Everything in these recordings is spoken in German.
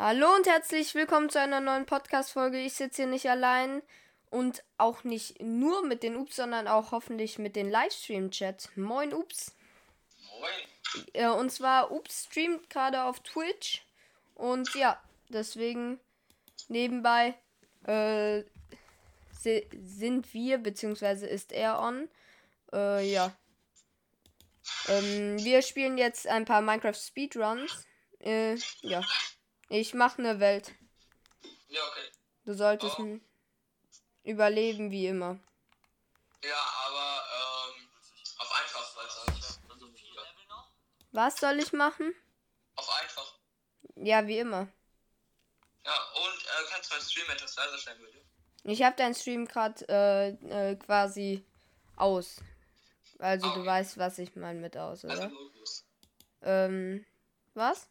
Hallo und herzlich willkommen zu einer neuen Podcast-Folge. Ich sitze hier nicht allein und auch nicht nur mit den Ups, sondern auch hoffentlich mit den Livestream-Chat. Moin, Ups. Moin. Äh, und zwar, Ups streamt gerade auf Twitch. Und ja, deswegen nebenbei äh, si sind wir, beziehungsweise ist er on. Äh, ja. Ähm, wir spielen jetzt ein paar Minecraft Speedruns. Äh, ja. Ich mache eine Welt. Ja, okay. Du solltest Oh. n- überleben wie immer. Ja, aber ähm, auf einfach, versuche ich wieder. Was soll ich machen? Auf einfach. Ja, wie immer. Ja, und äh, kannst du meinen Stream etwas leiser stellen, bitte? Ich habe deinen Stream gerade äh, äh, quasi aus. Also du Okay. weißt, was ich meine mit aus, Also oder? lautlos. Ähm, was?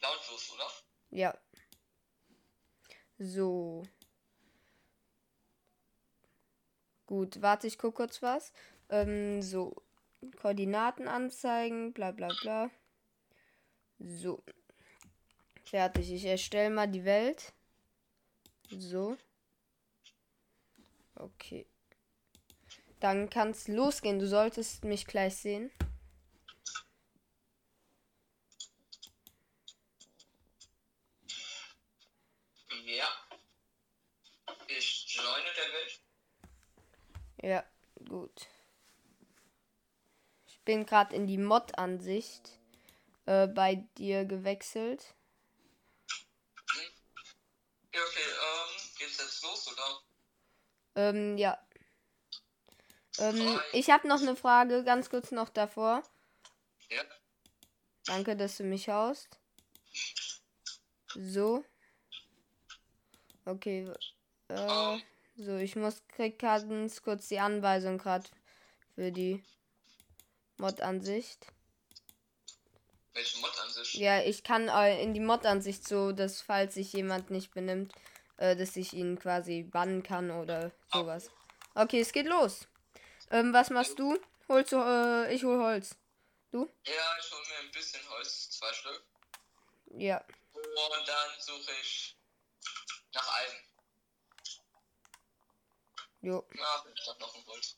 Lautlos, oder? Ja. So. Gut, warte, ich guck kurz was. Ähm, so. Koordinaten anzeigen, bla bla bla. So. Fertig. Ich erstelle mal die Welt. So. Okay. Dann kann's losgehen. Du solltest mich gleich sehen. Ja. Ich joine der Welt. Ja, gut. Ich bin gerade in die Mod-Ansicht äh, bei dir gewechselt. Ja, okay, ähm, geht's jetzt los, oder? Ähm, ja. Ähm, ich habe noch eine Frage, ganz kurz noch davor. Ja. Danke, dass du mich haust. So. Okay. Äh, Ähm, so, ich muss krieg ganz kurz die Anweisung gerade für die Mod-Ansicht. welche Mod an sich? Ja, ich kann äh, in die Mod-Ansicht so, dass falls sich jemand nicht benimmt, äh, dass ich ihn quasi bannen kann oder sowas. Okay, es geht los. Ähm, was machst du? Holst du, äh, ich hol Holz. Ja, ich hole mir ein bisschen Holz, zwei Stück. Ja. Und dann suche ich nach Eisen. Jo. Na, ich hab noch ein Holz.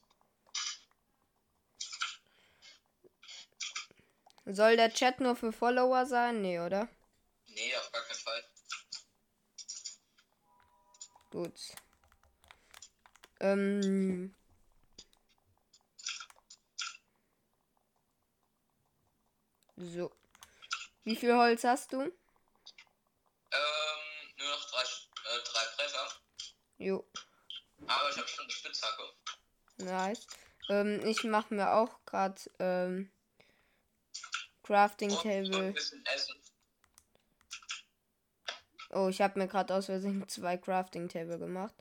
Soll der Chat nur für Follower sein? Nee, oder? Nee, auf gar keinen Fall. Gut. Ähm. So. Wie viel Holz hast du? Ähm, nur noch drei, äh, drei Bretter. Jo. Aber ich habe schon eine Spitzhacke. Nice. Ähm, ich mache mir auch gerade ähm, Crafting Table. Oh, ich habe mir gerade aus Versehen zwei Crafting Table gemacht.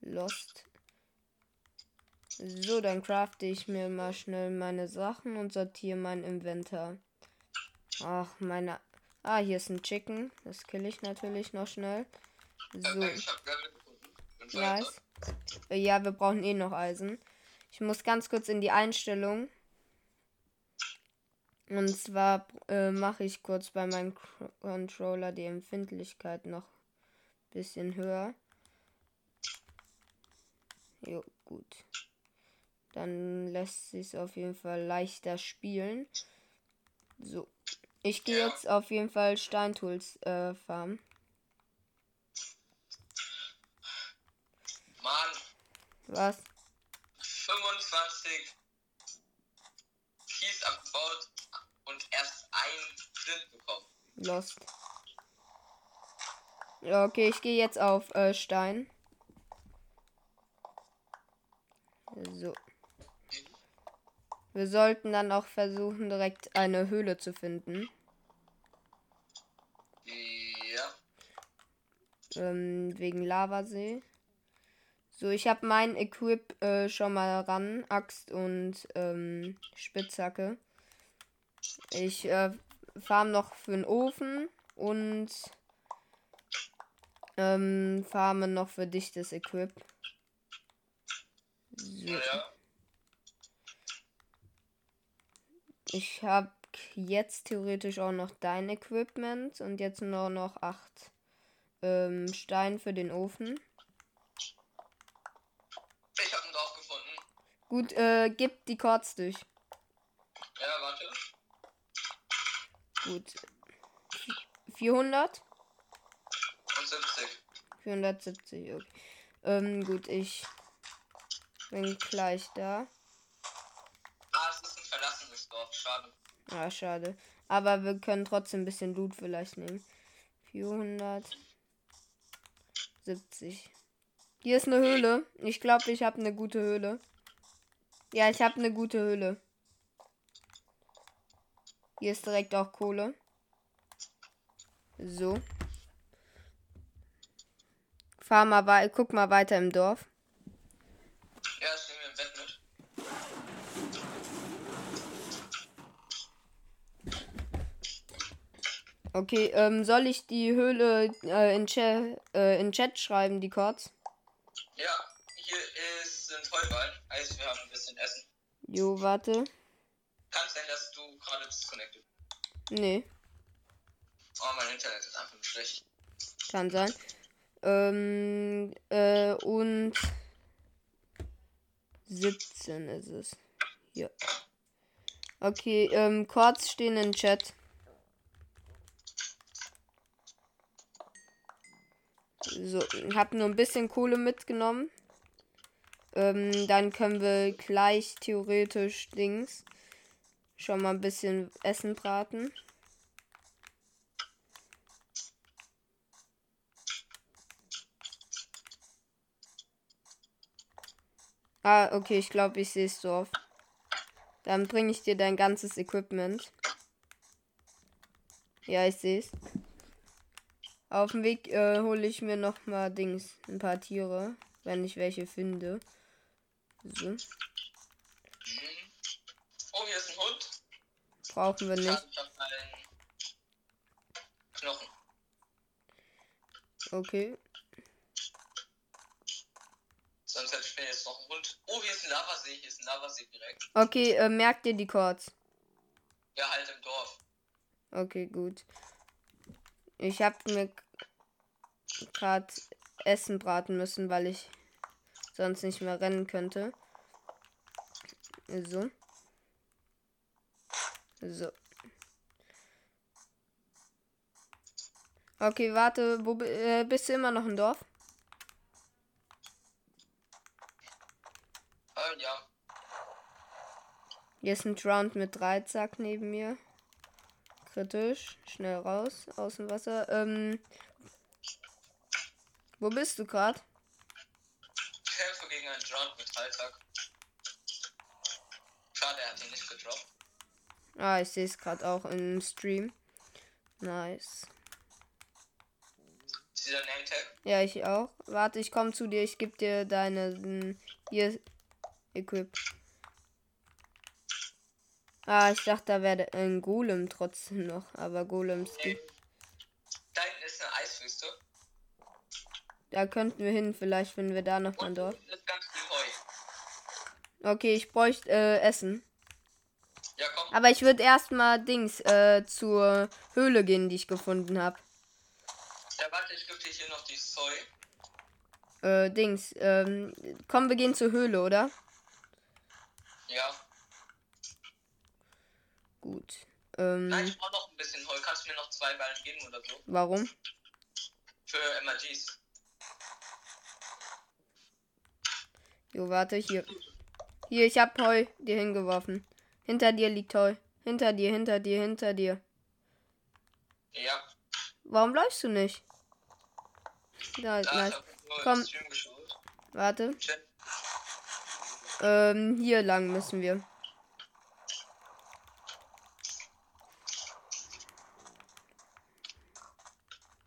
Lost. So, dann crafte ich mir mal schnell meine Sachen und sortiere mein Inventar. Ach, meine. Ah, hier ist ein Chicken. Das kill ich natürlich noch schnell. So, nice. Ja, wir brauchen eh noch Eisen. Ich muss ganz kurz in die Einstellung. Und zwar äh, mache ich kurz bei meinem Cr- Controller die Empfindlichkeit noch ein bisschen höher. Jo, gut. Dann lässt sich auf jeden Fall leichter spielen. So. Ich gehe jetzt auf jeden Fall Steintools äh, farmen. Mann, Was? 25 Kies abgebaut und erst ein Flint bekommen. Lost. Ja, okay, ich gehe jetzt auf äh, Stein. So. Wir sollten dann auch versuchen, direkt eine Höhle zu finden. Ja. Ähm, wegen Lavasee. So, ich habe mein Equip äh, schon mal ran. Axt und ähm, Spitzhacke. Ich äh, farm noch für den Ofen und ähm, farme noch für dichtes Equip. So. Ja. Ich habe jetzt theoretisch auch noch dein Equipment und jetzt nur noch acht ähm, Stein für den Ofen. Ich hab ein Dorf gefunden. Gut, äh, gib die Chords durch. Ja, warte. Gut. 400? Und 70. 470, okay. Ähm, gut, ich bin gleich da. Ah, es ist ein verlassenes Dorf. Schade. Ah, schade. Aber wir können trotzdem ein bisschen Loot vielleicht nehmen. 470. Hier ist eine Höhle. Ich glaube, ich habe eine gute Höhle. Ja, ich habe eine gute Höhle. Hier ist direkt auch Kohle. So. Fahr mal wei guck mal weiter im Dorf. Ja, ich nehme im Bett mit. Okay, ähm, soll ich die Höhle äh, in, Cha äh, in Chat schreiben, die Chords? Ja, hier ist ein Heuballen. Heißt, wir haben. Jo, warte. Kann sein, dass du gerade disconnected Nee, Oh, mein Internet ist einfach schlecht. kann sein. Ähm, äh, und 17 ist es. Hier. Okay, ähm, Chords stehen in Chat. So, hab nur ein bisschen Kohle mitgenommen. Ähm, dann können wir gleich theoretisch Dings schon mal ein bisschen Essen braten. Ah, okay, ich glaube, ich sehe es Dorf. Dann bringe ich dir dein ganzes Equipment. Ja, ich sehe es. Auf dem Weg äh, hole ich mir noch mal Dings, ein paar Tiere, wenn ich welche finde. Mhm. Oh, hier ist ein Hund. brauchen wir nicht. Knochen. Okay. Sonst hätte ich mir jetzt noch einen Hund. Oh, hier ist ein Lavasee. Hier ist ein Lavasee direkt. Okay, äh, merkt dir die Chords. Ja, halt im Dorf. Okay, gut. Ich habe mir gerade Essen braten müssen, weil ich sonst nicht mehr rennen könnte. So. So. Okay, warte, wo äh, bist du immer noch im Dorf? Äh, ja. Hier ist ein Drowned mit Dreizack neben mir. Kritisch. Schnell raus aus dem Wasser. Ähm. Wo bist du gerade? Kämpfe gegen einen Drown mit Alltag. Schade, er hat ihn nicht gedroppt. Ah, ich sehe es gerade auch im Stream. Nice. Dieser Nametag? Ja, ich auch. Warte, ich komme zu dir. Ich gebe dir deine. m, Hier. Equip. Ah, ich dachte, da wäre ein Golem trotzdem noch. Aber Golems Nee. gibt. Da hinten ist eine Eiswüste. Da könnten wir hin, vielleicht, wenn wir da noch mal viel Heu. Okay, ich bräuchte äh, Essen. Ja, komm. Aber ich würde erstmal Dings äh, zur Höhle gehen, die ich gefunden habe. Ja, warte, ich gebe dir hier noch die Soy. Äh, Dings. Ähm, komm, wir gehen zur Höhle, oder? Ja. Gut. Ähm, Nein, ich brauche noch ein bisschen Heu. Kannst du mir noch zwei Ballen geben oder so? warum? Für MRGs. Jo, warte, hier. Hier, ich hab Heu dir hingeworfen. Hinter dir liegt Heu. Hinter dir, hinter dir, hinter dir. Ja. Warum läufst du nicht? Da, Da, nice. Komm. Warte. Ähm, hier lang müssen wir.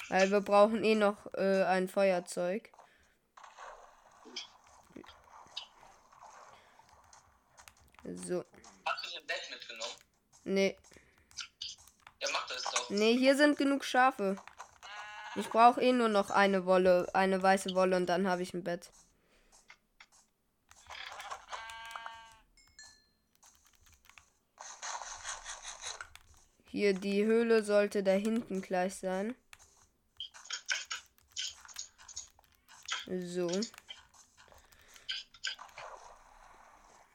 Weil wir brauchen eh noch äh, ein Feuerzeug. So. Hast du ein Bett mitgenommen? Nee. Ja, mach das doch. Nee, hier sind genug Schafe. Ich brauche eh nur noch eine Wolle, eine weiße Wolle und dann habe ich ein Bett. Hier, die Höhle sollte da hinten gleich sein. So.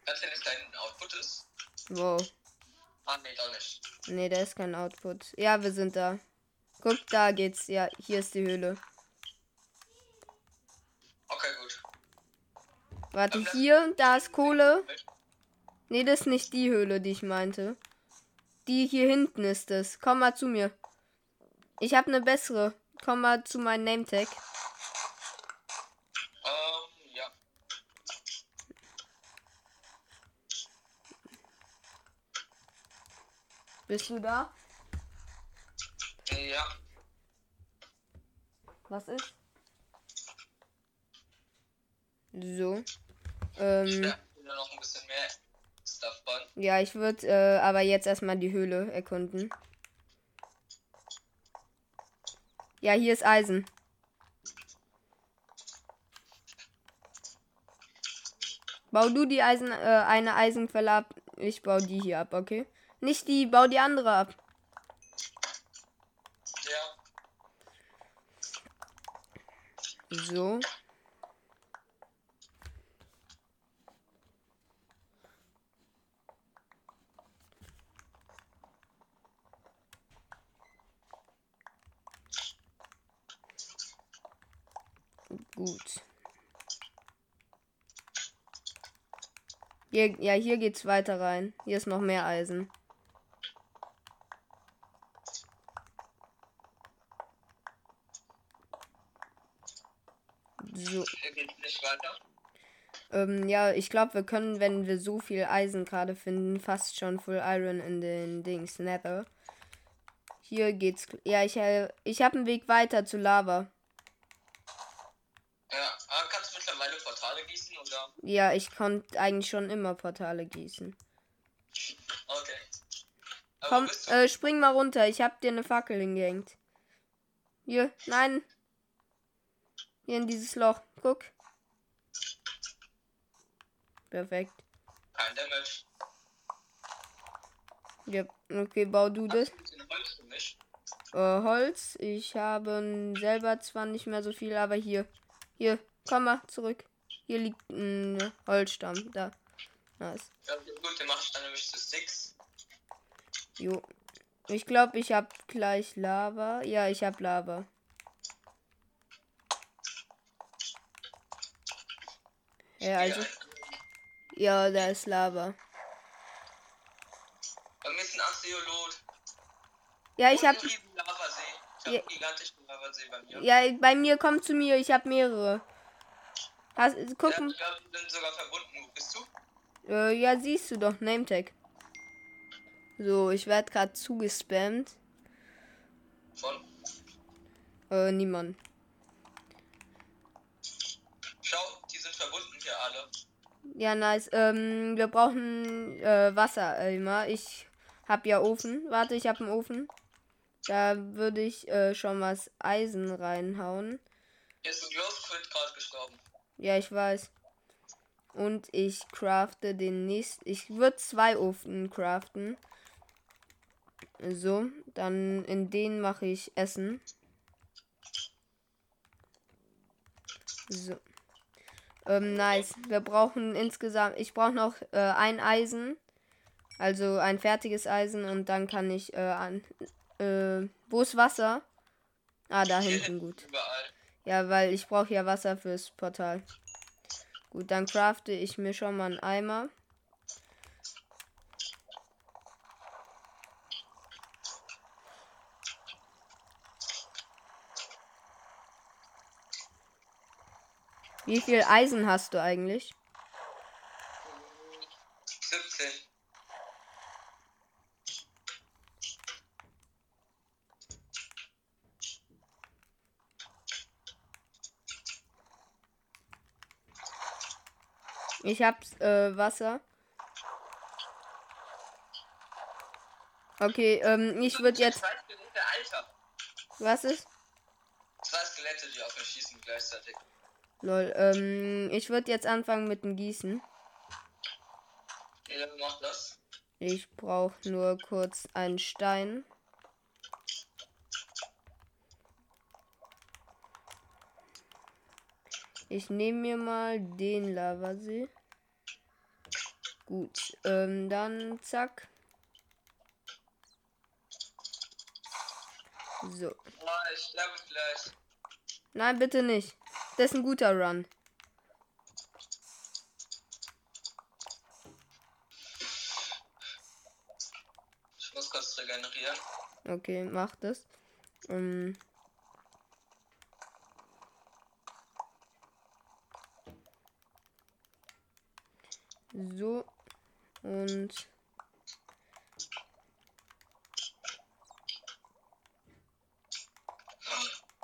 Kannst du nicht dein Output ist? Wow. Ah, nee, doch nicht. Nee, da ist kein Output. Ja, wir sind da. Guck, da geht's. Ja, hier ist die Höhle. Okay, gut. Warte, hier, da ist Kohle. Nee, das ist nicht die Höhle, die ich meinte. Die hier hinten ist es. Komm mal zu mir. Ich habe eine bessere. Komm mal zu meinem Nametag. Ähm, ja. Bist du da? Ja. Was ist? So. Ähm, Ja, noch ein bisschen mehr Stuff bauen. ja, ich würde äh, aber jetzt erstmal die Höhle erkunden. Ja, hier ist Eisen. Bau du die Eisen, äh, eine Eisenquelle ab. Ich bau die hier ab, okay? Nicht die, bau die andere ab. Ja. So. Gut. Hier, ja, hier geht's weiter rein. Hier ist noch mehr Eisen. So. Hier geht's nicht weiter. Ähm, ja, ich glaube, wir können, wenn wir so viel Eisen gerade finden, fast schon Full Iron in den Dings Nether. Hier geht's. Ja, ich, äh, ich habe einen Weg weiter zu Lava. Ja. Ah, kannst du mittlerweile Portale gießen, oder? Ja, ich konnte eigentlich schon immer Portale gießen. Okay. Aber Komm, äh, spring mal runter. Ich hab dir eine Fackel hingehängt. Hier, nein. Hier in dieses Loch. Guck. Perfekt. Kein Damage. Ja, okay, bau du das. Äh, Holz. Ich habe selber zwar nicht mehr so viel, aber hier. Hier, komm mal zurück. Hier liegt ein Holzstamm. Da. Nice. Ja, gut, mach ich dann nämlich zu Sticks. Jo. Ich glaube, ich habe gleich Lava. Ja, ich habe Lava. Ja, also. Ja, da ist Lava. Mir ist ein. Ja, ich habe. Ich Ja. gigantischen Lavasee bei mir. Ja, bei mir kommt zu mir. Ich habe mehrere. Hast, guck, Ja, die sind sogar verbunden. Wo bist du? äh, ja, siehst du doch, Nametag. So, ich werde gerade zugespammt. Von? Äh, niemand. Schau, die sind verbunden hier alle. Ja, nice. Ähm, wir brauchen äh, Wasser immer. Ich hab ja Ofen. Warte, ich hab einen Ofen. Da würde ich äh, schon was Eisen reinhauen. Hier ist ein gerade gestorben. Ja, ich weiß. Und ich crafte den nächsten. Ich würde zwei Ofen craften. So, dann in den mache ich Essen. So. Ähm, nice. Wir brauchen insgesamt. Ich brauche noch äh, ein Eisen. Also ein fertiges Eisen und dann kann ich äh, an. Äh, wo ist Wasser? Ah, da hinten gut. Überall. Ja, weil ich brauche ja Wasser fürs Portal. Gut, dann crafte ich mir schon mal einen Eimer. Wie viel Eisen hast du eigentlich? 17. Ich hab äh, Wasser. Okay, ähm, ich würde jetzt. Was ist? Zwei Skelette, die auf mich schießen gleichzeitig. Lol, ähm, ich würde jetzt anfangen mit dem Gießen. Ja, mach das. Ich brauche nur kurz einen Stein. Ich nehme mir mal den Lavasee. Gut, ähm, dann zack. So. Nein, bitte nicht. Das ist ein guter Run. Ich muss kurz regenerieren. Okay, mach das. Ähm. So. Und.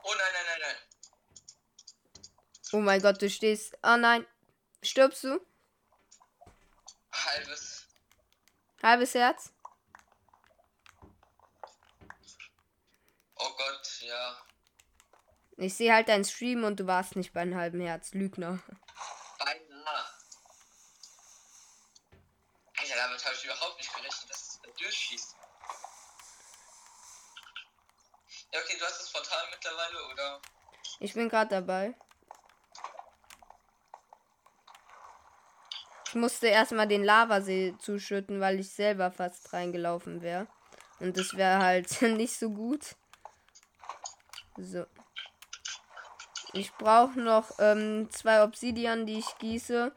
Oh nein, nein, nein, nein. Oh mein Gott, du stehst. Ah nein. Stirbst du? Halbes. Halbes Herz? Oh Gott, ja. Ich sehe halt deinen Stream und du warst nicht bei einem halben Herz. Lügner. Beinahe. Alter, damit habe ich überhaupt nicht gerechnet, dass es durchschießt. Ja, okay, du hast das Portal mittlerweile, oder? Ich bin gerade dabei. Ich musste erstmal den Lavasee zuschütten, weil ich selber fast reingelaufen wäre. Und das wäre halt nicht so gut. So. Ich brauche noch ähm, zwei Obsidian, die ich gieße.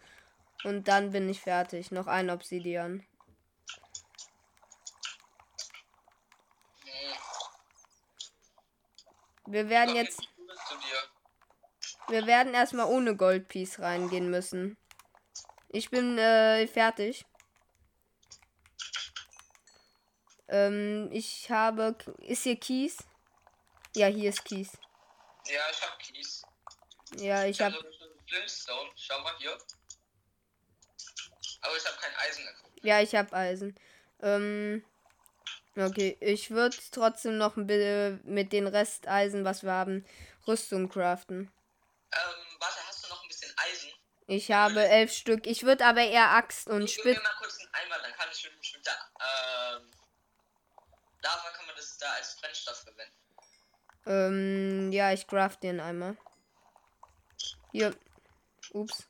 Und dann bin ich fertig. Noch ein Obsidian. Wir werden jetzt. Wir werden erstmal ohne Goldpiece reingehen müssen. Ich bin äh, fertig. Ähm, ich habe. Ist hier Kies? Ja, hier ist Kies. Ja, ich hab Kies. Ja, ich habe habe. schon Flintstone. Schau mal hier. Aber ich habe kein Eisen gefunden. Ja, ich habe Eisen. Ähm. Okay, ich würde trotzdem noch ein bisschen mit den Resteisen, was wir haben, Rüstung craften. Ähm, warte, hast du noch ein bisschen Eisen? Ich habe elf Stück. Ich würde aber eher Axt und Gib mir Spitz. mal kurz einen Eimer, dann kann ich mit, mit der, ähm, Lava kann man das da als Brennstoff verwenden. Ähm, ja, ich craft den einmal. Hier. Ups.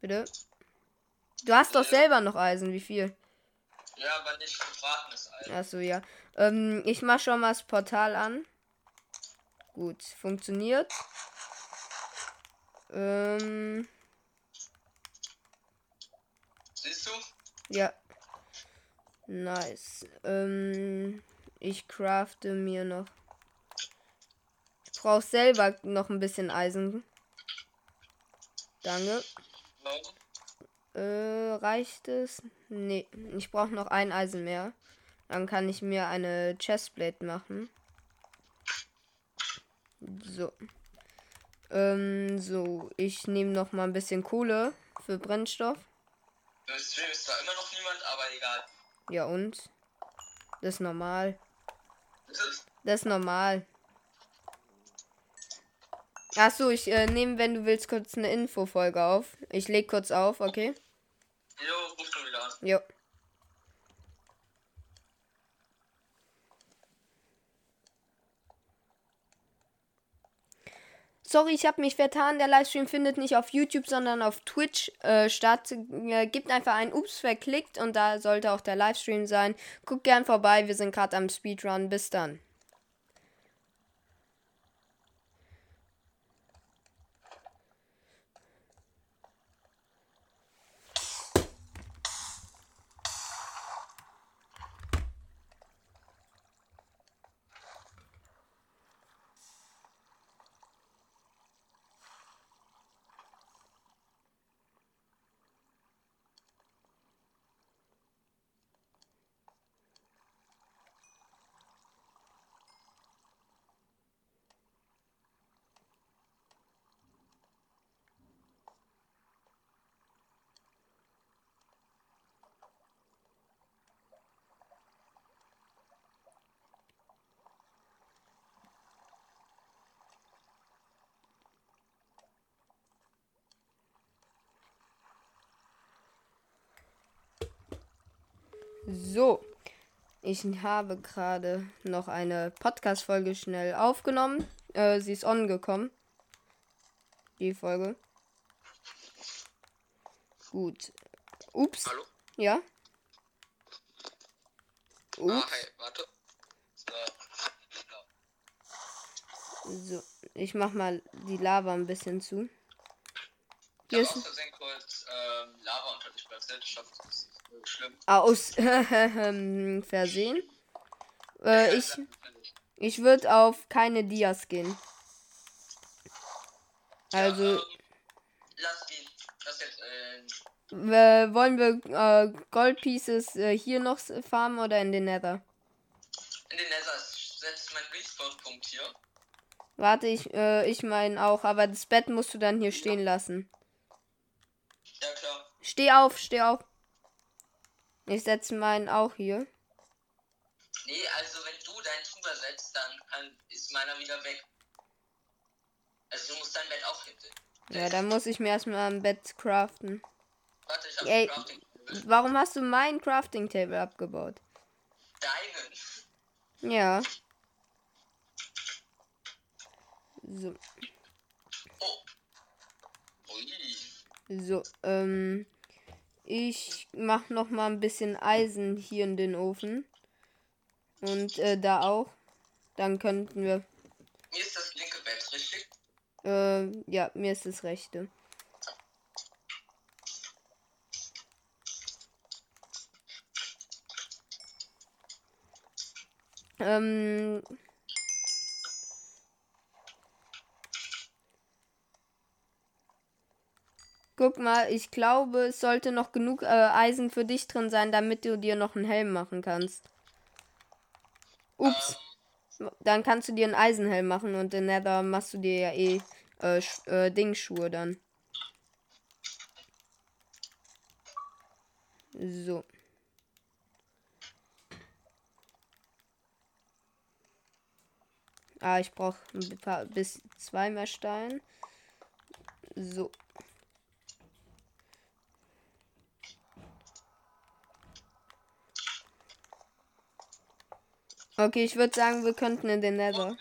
Bitte. Du hast doch selber noch Eisen. Wie viel? Ja, aber nicht gebratenes Eisen. Achso, ja. Ähm, ich mach schon mal das Portal an. Gut, funktioniert. Ähm, Siehst du? ja. Nice. Ähm, ich crafte mir noch. Ich brauche selber noch ein bisschen Eisen. Danke. Äh, reicht es? Nee, ich brauche noch ein Eisen mehr. Dann kann ich mir eine Chestplate machen. So. Ähm, so, ich nehme noch mal ein bisschen Kohle für Brennstoff. Im Stream ist zwar immer noch niemand, aber egal. Ja und? Das ist normal. Das ist, normal. Achso, ich äh, nehme, wenn du willst, kurz eine Infofolge auf. Ich leg kurz auf, okay? jo, ruf schon wieder an. Jo. Sorry, ich habe mich vertan. Der Livestream findet nicht auf YouTube, sondern auf Twitch äh, statt. Äh, gibt einfach ein Ups verklickt und da sollte auch der Livestream sein. Guckt gern vorbei, wir sind gerade am Speedrun. Bis dann. So, ich habe gerade noch eine Podcast-Folge schnell aufgenommen. Äh, sie ist on gekommen. die Folge. Gut. Ups. Hallo? Ja. Ah, Ups. hey, warte. So. Ich mach mal die Lava ein bisschen zu. Hier ist kurz ähm, Lava unter dich platziert. Ich hoffe, aus Versehen. Äh, ich ich würde auf keine Dias gehen. Also, Ja, ähm, lass jetzt, äh, äh, wollen wir äh, Gold Pieces äh, hier noch farmen oder in den Nether? in den Nether setzt mein Respawn-Punkt hier. Warte, ich, äh, ich meine auch, aber das Bett musst du dann hier stehen lassen. Ja, klar. Steh auf, steh auf. Ich setze meinen auch hier. Nee, also wenn du deinen Tuber setzt, dann kann, ist meiner wieder weg. Also du musst dein Bett auch hinten. Ja, dann muss ich mir erstmal ein Bett craften. Warte, ich hab Ey. Crafting. Warum hast du mein Crafting Table abgebaut? Deinen. Ja. So, Oh. Ui. so, ähm. Ich mach noch mal ein bisschen Eisen hier in den Ofen. Und äh, da auch. Dann könnten wir. Mir ist das linke Bett, richtig? Äh, ja, mir ist das rechte. Ähm. Guck mal, ich glaube, es sollte noch genug äh, Eisen für dich drin sein, damit du dir noch einen Helm machen kannst. Ups. Dann kannst du dir einen Eisenhelm machen und in Nether machst du dir ja eh äh, äh, Dingschuhe dann. So. Ah, ich brauche ein paar bis zwei mehr Steine. So. Okay, ich würde sagen, wir könnten in den Nether.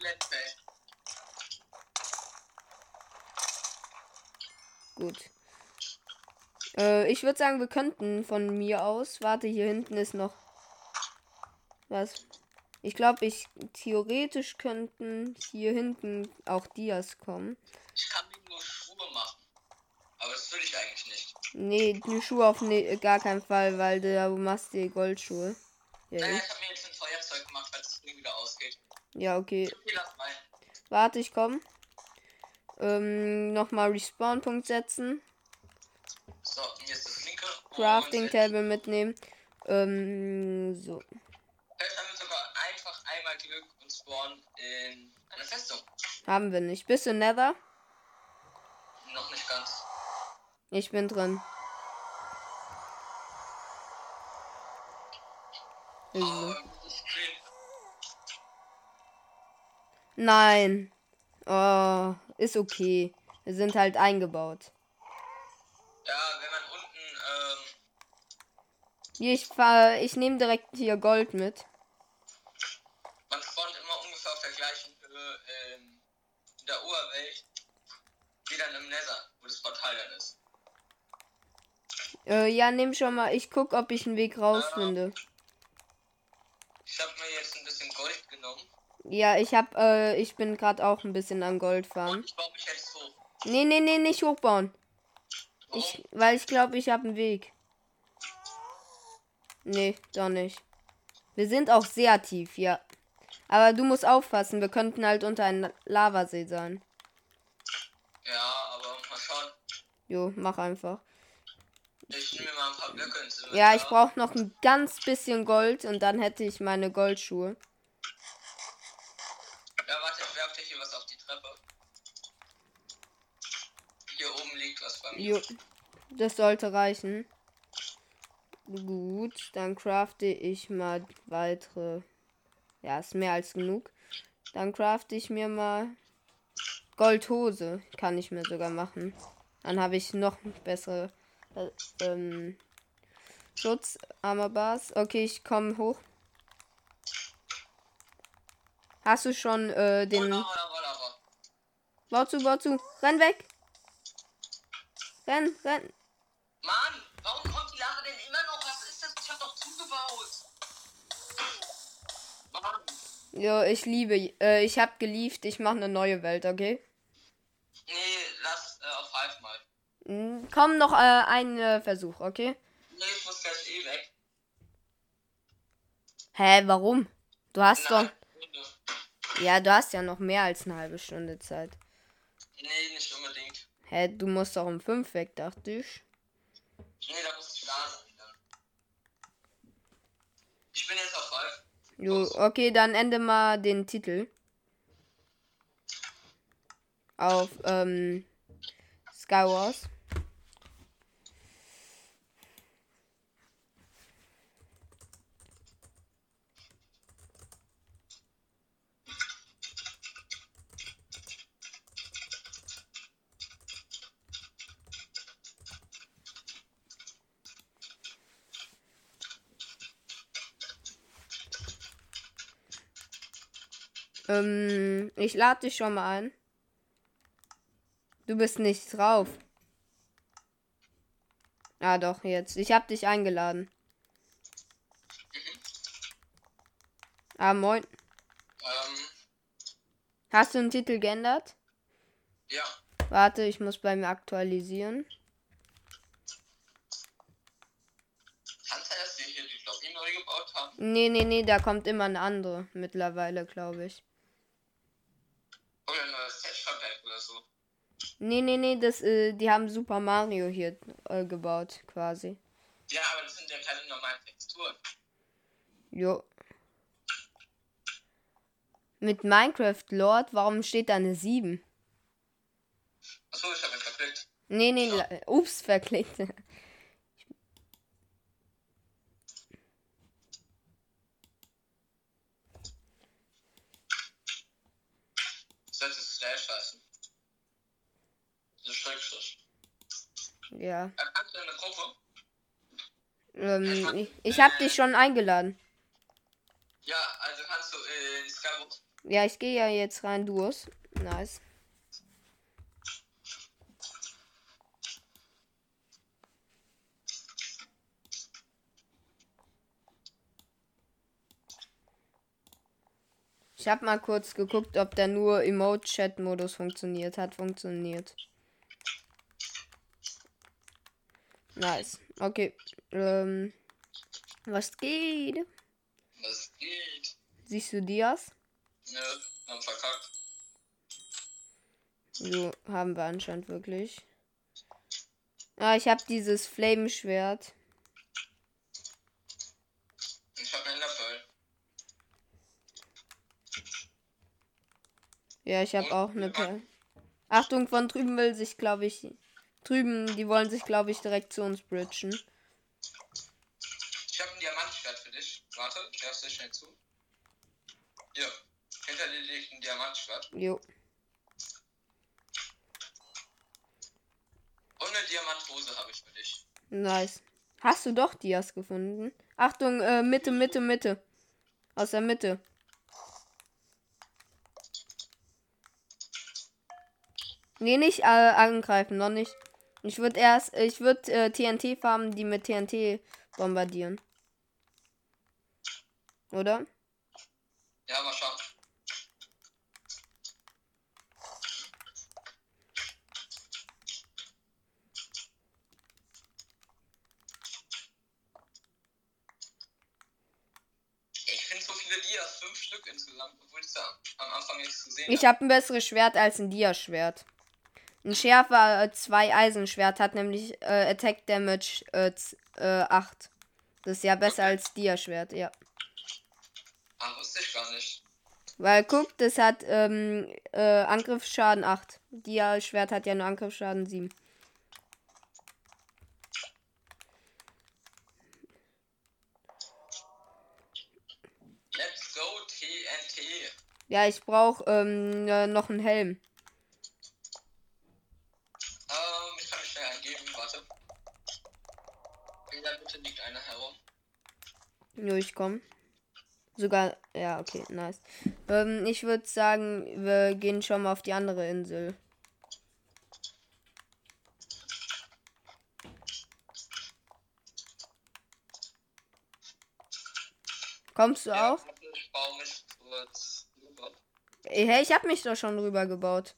Gut. Äh, ich würde sagen, wir könnten von mir aus. Warte, hier hinten ist noch. Was? Ich glaube, ich theoretisch könnten hier hinten auch Dias kommen. Ich kann mir nur Schuhe machen. Aber das will ich eigentlich nicht. Nee, die Schuhe auf ne gar keinen Fall, weil du machst dir Goldschuhe. Ja, Naja, ich, ich ja okay. Warte, ich komm. Ähm, nochmal Respawn-Punkt setzen. So, mir ist das linke. Crafting Und Table mitnehmen. Ähm, so. Vielleicht haben wir sogar einfach einmal Glück und spawnen in eine Festung. Haben wir nicht. Bist du Nether? Noch nicht ganz. Ich bin drin. Aber das Screen. Nein. Oh, ist okay. Wir sind halt eingebaut. Ja, wenn man unten, ähm, Hier, ich fahr, ich nehme direkt hier Gold mit. man spawnt immer ungefähr auf der gleichen Höhe ähm, in der Urwelt wie dann im Nether, wo das Portal dann ist. Äh, ja, nimm schon mal. Ich guck, ob ich einen Weg rausfinde. Ich habe mir jetzt ein bisschen Gold genommen Ja, ich hab, äh, ich bin gerade auch ein bisschen am Gold und farmen. ich baue mich jetzt hoch. Nee, nee, nee, nicht hochbauen. Warum? Ich, weil ich glaube, ich habe einen Weg. Nee, doch nicht. Wir sind auch sehr tief, ja. Aber du musst aufpassen, wir könnten halt unter einem Lavasee sein. Ja, aber mal schauen. Jo, mach einfach. Ich nehme mal ein paar Blöcke ins. Ja, ich brauche noch ein ganz bisschen Gold und dann hätte ich meine Goldschuhe. Ja, warte, ich werfe dir hier was auf die Treppe. Hier oben liegt was bei mir. Jo, das sollte reichen. Gut, dann crafte ich mal weitere. Ja, ist mehr als genug. Dann crafte ich mir mal Goldhose. Kann ich mir sogar machen. Dann habe ich noch bessere äh, ähm, Schutz, Armorbars. Okay, ich komme hoch. Hast du schon äh, den. Lava, Lava, Lava. Bau zu, bau zu. Renn weg. Renn, renn. Mann, warum kommt die Lava denn immer noch? Was ist das? Ich hab doch zugebaut. Mann. Jo, ich liebe, äh, ich hab gelieft, ich mache eine neue Welt, okay? Nee, lass äh, auf Half mal. Mm, Komm, noch äh, ein äh, Versuch, okay? Nee, ich muss gleich eh weg. Hä, warum? Du hast doch. Ja, du hast ja noch mehr als eine halbe Stunde Zeit. Nee, nicht unbedingt. Hä, du musst doch um fünf weg, dachte ich. Nee, da muss ich dann. Ich bin jetzt auf Half. Jo, okay, dann ende mal den Titel. Auf ähm, Skywars. Ähm, ich lade dich schon mal ein. Du bist nicht drauf. Ah, doch, jetzt. Ich hab dich eingeladen. Ah, moin. Ähm, Hast du den Titel geändert? ja. Warte, ich muss bei mir aktualisieren. Kann sein, dass wir hier die Lobby neu gebaut haben? Nee, nee, nee, da kommt immer eine andere mittlerweile, glaube ich. Oder ein neues Set-Verberg oder so. Nee, nee, nee, das, äh, die haben Super Mario hier äh, gebaut, quasi. Ja, aber das sind ja keine normalen Texturen. Jo. Mit Minecraft Lord, warum steht da eine 7? Achso, ich habe mich verklickt. Nee, nee, Ja. ups, verklickt. Sollte Slash heißen. So Schrägstrich. Ja. Äh, Kannst du in eine Gruppe? Ähm, ich, ich hab dich schon eingeladen. Ja, also kannst du in Skywars. Ja, ich gehe ja jetzt rein, Duos. Nice. Ich habe mal kurz geguckt, ob der nur Emote-Chat-Modus funktioniert. Hat funktioniert. Nice. Okay. Ähm, was geht? Was geht? Siehst du Dias? Nö, haben verkackt. So, haben wir anscheinend wirklich. Ah, ich habe dieses Flameschwert. Ich hab einen Enderfall. Ja, ich habe Und auch eine Perle. Achtung, von drüben will sich, glaube ich. Drüben, die wollen sich, glaube ich, direkt zu uns bridgen. Ich habe ein Diamantschwert für dich. Warte, ich werf's dir schnell zu. Hier. Hinter dir liegt ein Diamantschwert. Jo. Und eine Diamanthose habe ich für dich. Nice. Hast du doch Dias gefunden? Achtung, äh, Mitte, Mitte, Mitte. Aus der Mitte. Nee, nicht äh, angreifen, noch nicht. Ich würde erst, ich würde äh, TNT farmen, die mit TNT bombardieren. Oder? Ja, mal schauen. Ich finde so viele Dias, fünf Stück insgesamt, obwohl ich da am Anfang nichts zu sehen Ich habe ein besseres Schwert als ein Dia-Schwert. Ein schärfer äh, 2 Eisenschwert hat nämlich äh, Attack Damage äh, äh, 8. Das ist ja besser Okay. als Dia-Schwert, ja. Ah, wusste ich gar nicht. Weil guck, das hat ähm, äh, Angriffsschaden 8. Dia-Schwert hat ja nur Angriffsschaden 7. Let's go TNT. Ja, ich brauche ähm, äh, noch einen Helm. Jo, ich komm. Sogar, ja, okay, nice. Ähm, ich würde sagen, wir gehen schon mal auf die andere Insel. Kommst du ja, auch? Hey, ich habe mich doch schon rüber gebaut.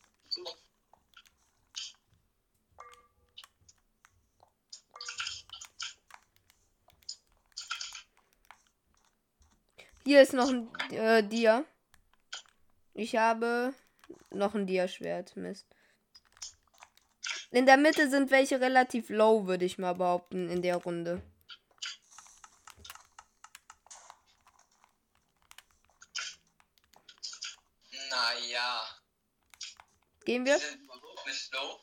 Hier ist noch ein äh, Dia. Ich habe noch ein Dia-Schwert. Mist. In der Mitte sind welche relativ low, würde ich mal behaupten, in der Runde. Naja. Gehen Die wir? sind überhaupt nicht low.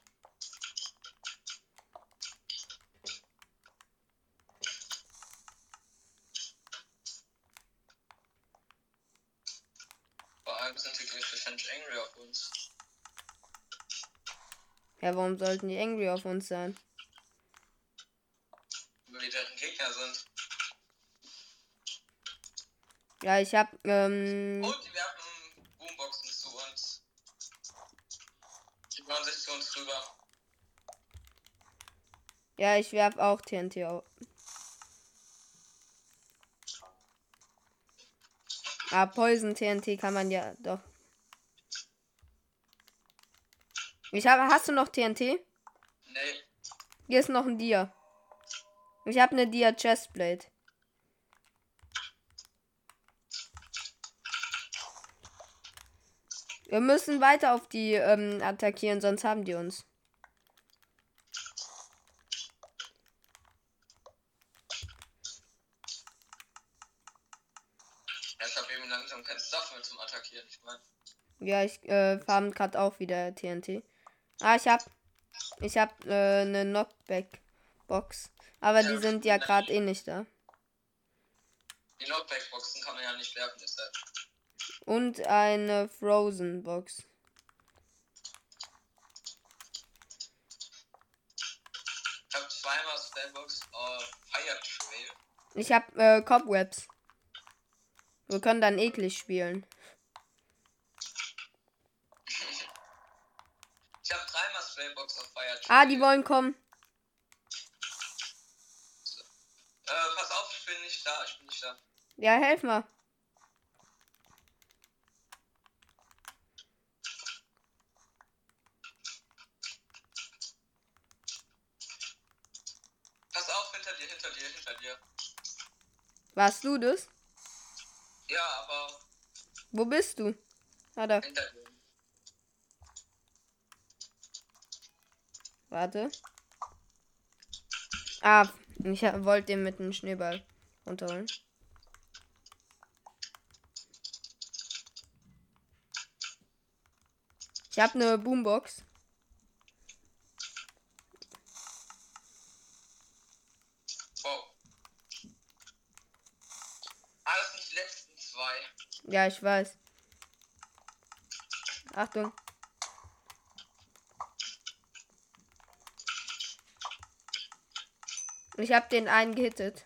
Vor allem sind die wahrscheinlich angry auf uns. Ja, warum sollten die angry auf uns sein? Weil die deren Gegner sind. Ja, ich hab, ähm, Und die werfen Boomboxen zu uns. Die bauen sich zu uns rüber. ja, ich werf auch TNT auf. Ah, Poison TNT kann man ja doch. Ich habe, hast du noch TNT? Nee. Hier ist noch ein Dia. Ich habe eine Dia Chestplate. Wir müssen weiter auf die ähm, attackieren, sonst haben die uns. Ja, ich habe eben langsam kein Stuff mehr zum Attackieren. Ich meine. Ja, ich äh, farm gerade auch wieder TNT. Ah, ich hab, ich hab äh, eine Knockback Box, aber die sind ja gerade eh nicht da. Die Knockback-Boxen kann man ja nicht werfen, deshalb. Und eine Frozen Box. Ich habe zweimal Spellbox auf Fire Trail. Ich hab äh, Cobwebs. Wir können dann eklig spielen. Ich habe dreimal Ah, die wollen kommen. Äh, pass auf, ich bin nicht da, ich bin nicht da. Ja, helf mal. Pass auf, hinter dir, hinter dir, hinter dir. Warst du das? Ja, aber Wo bist du? Ah, da. hinter dir. Warte. Ah, ich wollte den mit dem Schneeball runterholen. Ich habe eine Boombox. Wow. Ah, das sind die letzten zwei. Ja, ich weiß. Achtung. Ich habe den einen gehittet.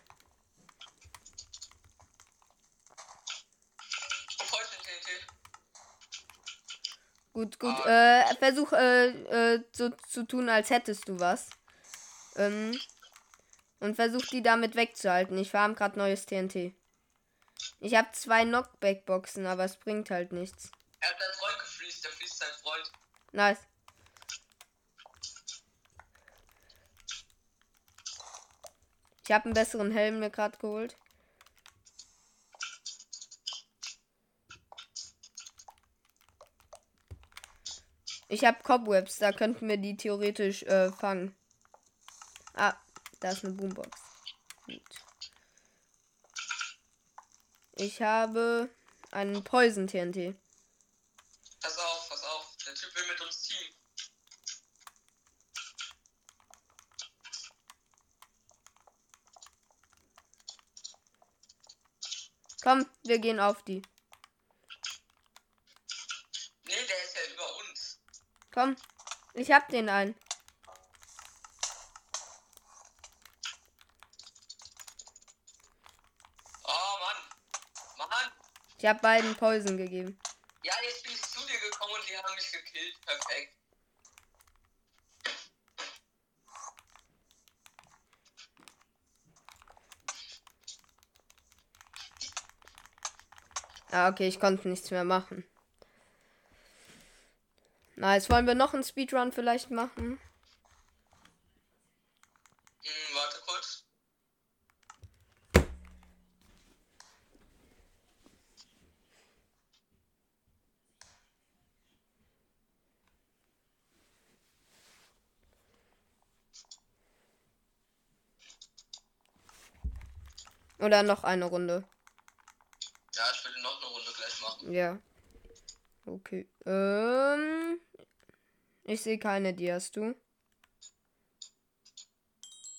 Gut, gut. Ah. Äh, versuch äh, äh, so zu tun, als hättest du was. Ähm, und versuch die damit wegzuhalten. Ich farm gerade neues TNT. Ich habe zwei Knockback-Boxen, aber es bringt halt nichts. Er hat deinen Freund gefliest, der fließt sein Freund. Nice. Ich habe einen besseren Helm mir gerade geholt. Ich habe Cobwebs, da könnten wir die theoretisch äh, fangen. Ah, da ist eine Boombox. Gut. Ich habe einen Poison TNT. Pass auf, pass auf. Der Typ will mit uns Team. Komm, wir gehen auf die. Nee, der ist ja über uns. Komm, ich hab den einen. Oh Mann. Mann. Ich hab beiden Poison gegeben. Ja, jetzt bin ich zu dir gekommen und die haben mich gekillt. Perfekt. Ah, okay, ich konnte nichts mehr machen. Nice. Wollen wir noch einen Speedrun vielleicht machen? Hm, warte kurz. Oder noch eine Runde? Ja, ich will noch eine Runde gleich machen. Ja. Okay. Ähm. Ich sehe keine Dias, du.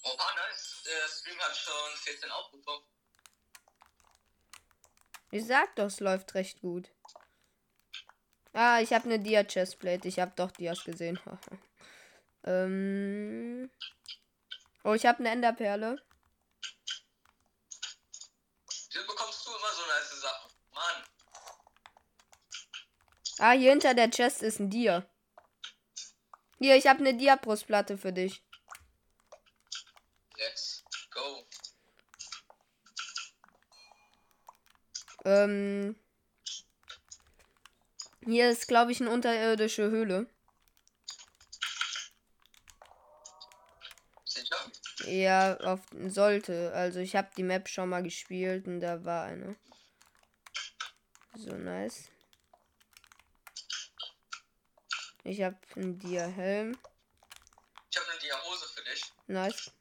Oh, nice. Der Stream hat schon 14 Aufrufe. Ich sag doch, es läuft recht gut. Ah, ich habe eine Dia Chestplate. Ich habe doch Dias gesehen. ähm. Oh, ich habe eine Enderperle. Hier bekommst du immer so nice Sachen. Mann. Ah, hier hinter der Chest ist ein Dia. Hier, ich habe eine Dia-Brustplatte für dich. Let's go. Ähm. Hier ist, glaube ich, eine unterirdische Höhle. Sicher? Ja, auf, sollte. Also ich habe die Map schon mal gespielt und da war eine. So nice. Ich habe einen Dia-Helm. Ich habe eine Diahose für dich. Nice.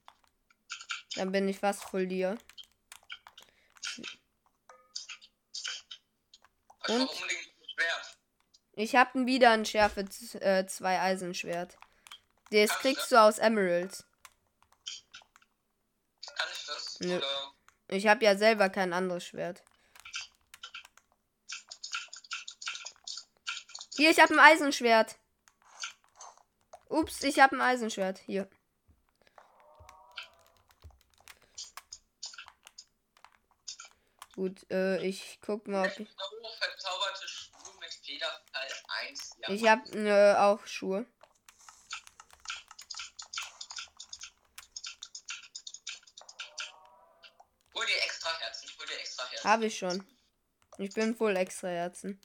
Dann bin ich fast voll Dia. Und? Ich habe wieder ein Schärfe 2 Eisenschwert. Das Kannst kriegst du? du aus Emeralds. Kann ich das? Nö. Oder? Ich habe ja selber kein anderes Schwert. Hier, ich habe ein Eisenschwert. Ups, ich habe ein Eisenschwert. Hier. Gut, äh, ich guck mal, ob ich. Verzauberte Schuhe mit Federfall 1. Ja. Ich habe äh, auch Schuhe. Hol dir extra Herzen. Hol dir extra Herzen. Habe ich schon. Ich bin voll extra Herzen.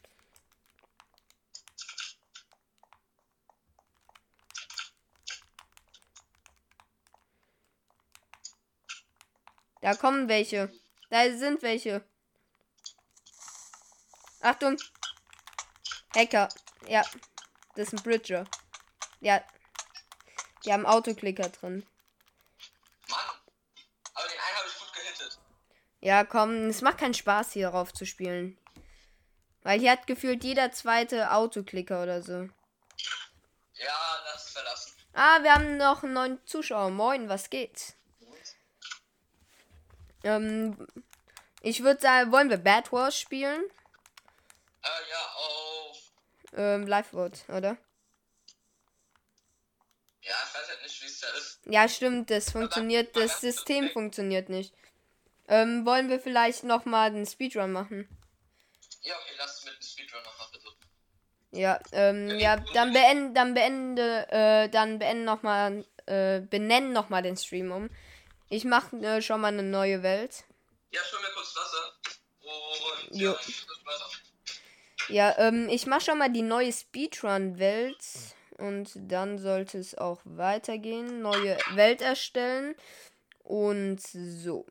Da kommen welche. Da sind welche. Achtung. Hacker. Ja. Das ist ein Bridger. Ja. Die haben Autoklicker drin. Mann. Aber den einen habe ich gut gehittet. Ja, komm, es macht keinen Spaß, hier drauf zu spielen. Weil hier hat gefühlt jeder zweite Autoklicker oder so. Ja, lass es verlassen. Ah, wir haben noch einen neuen Zuschauer. Moin, was geht? Ähm, ich würde sagen, wollen wir Bad Wars spielen? Äh, ja, auf. Ähm, Live Vote, oder? Ja, ich weiß halt nicht, wie es da ist. Ja, stimmt, das funktioniert, das System funktioniert nicht. Ähm, wollen wir vielleicht noch mal den Speedrun machen? Ja, okay, lass es mit dem Speedrun nochmal versuchen. Ja, ähm, ja, dann beende, dann beende, äh, dann beende noch mal, äh, benennen noch mal den Stream um. Ich mache äh, schon mal eine neue Welt. Ja, schon mir kurz Wasser. Und Jo. Ja, ähm, ich mache schon mal die neue Speedrun-Welt und dann sollte es auch weitergehen. Neue Welt erstellen und so.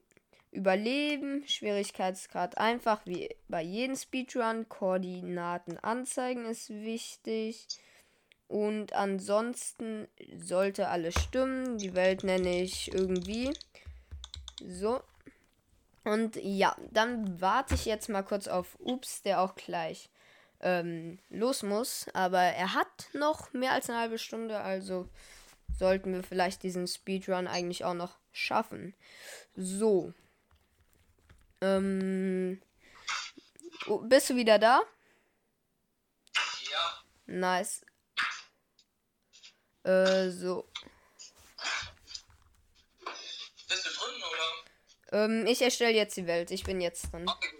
Überleben, Schwierigkeitsgrad einfach wie bei jedem Speedrun. Koordinaten anzeigen ist wichtig. Und ansonsten sollte alles stimmen. Die Welt nenne ich irgendwie. So. Und ja, dann warte ich jetzt mal kurz auf Ups, der auch gleich ähm, los muss. Aber er hat noch mehr als eine halbe Stunde, also sollten wir vielleicht diesen Speedrun eigentlich auch noch schaffen. So. Ähm, oh, bist du wieder da? Ja, Nice. Äh, so. bist du drin oder? Ähm, ich erstelle jetzt die Welt. Ich bin jetzt drin. Okay.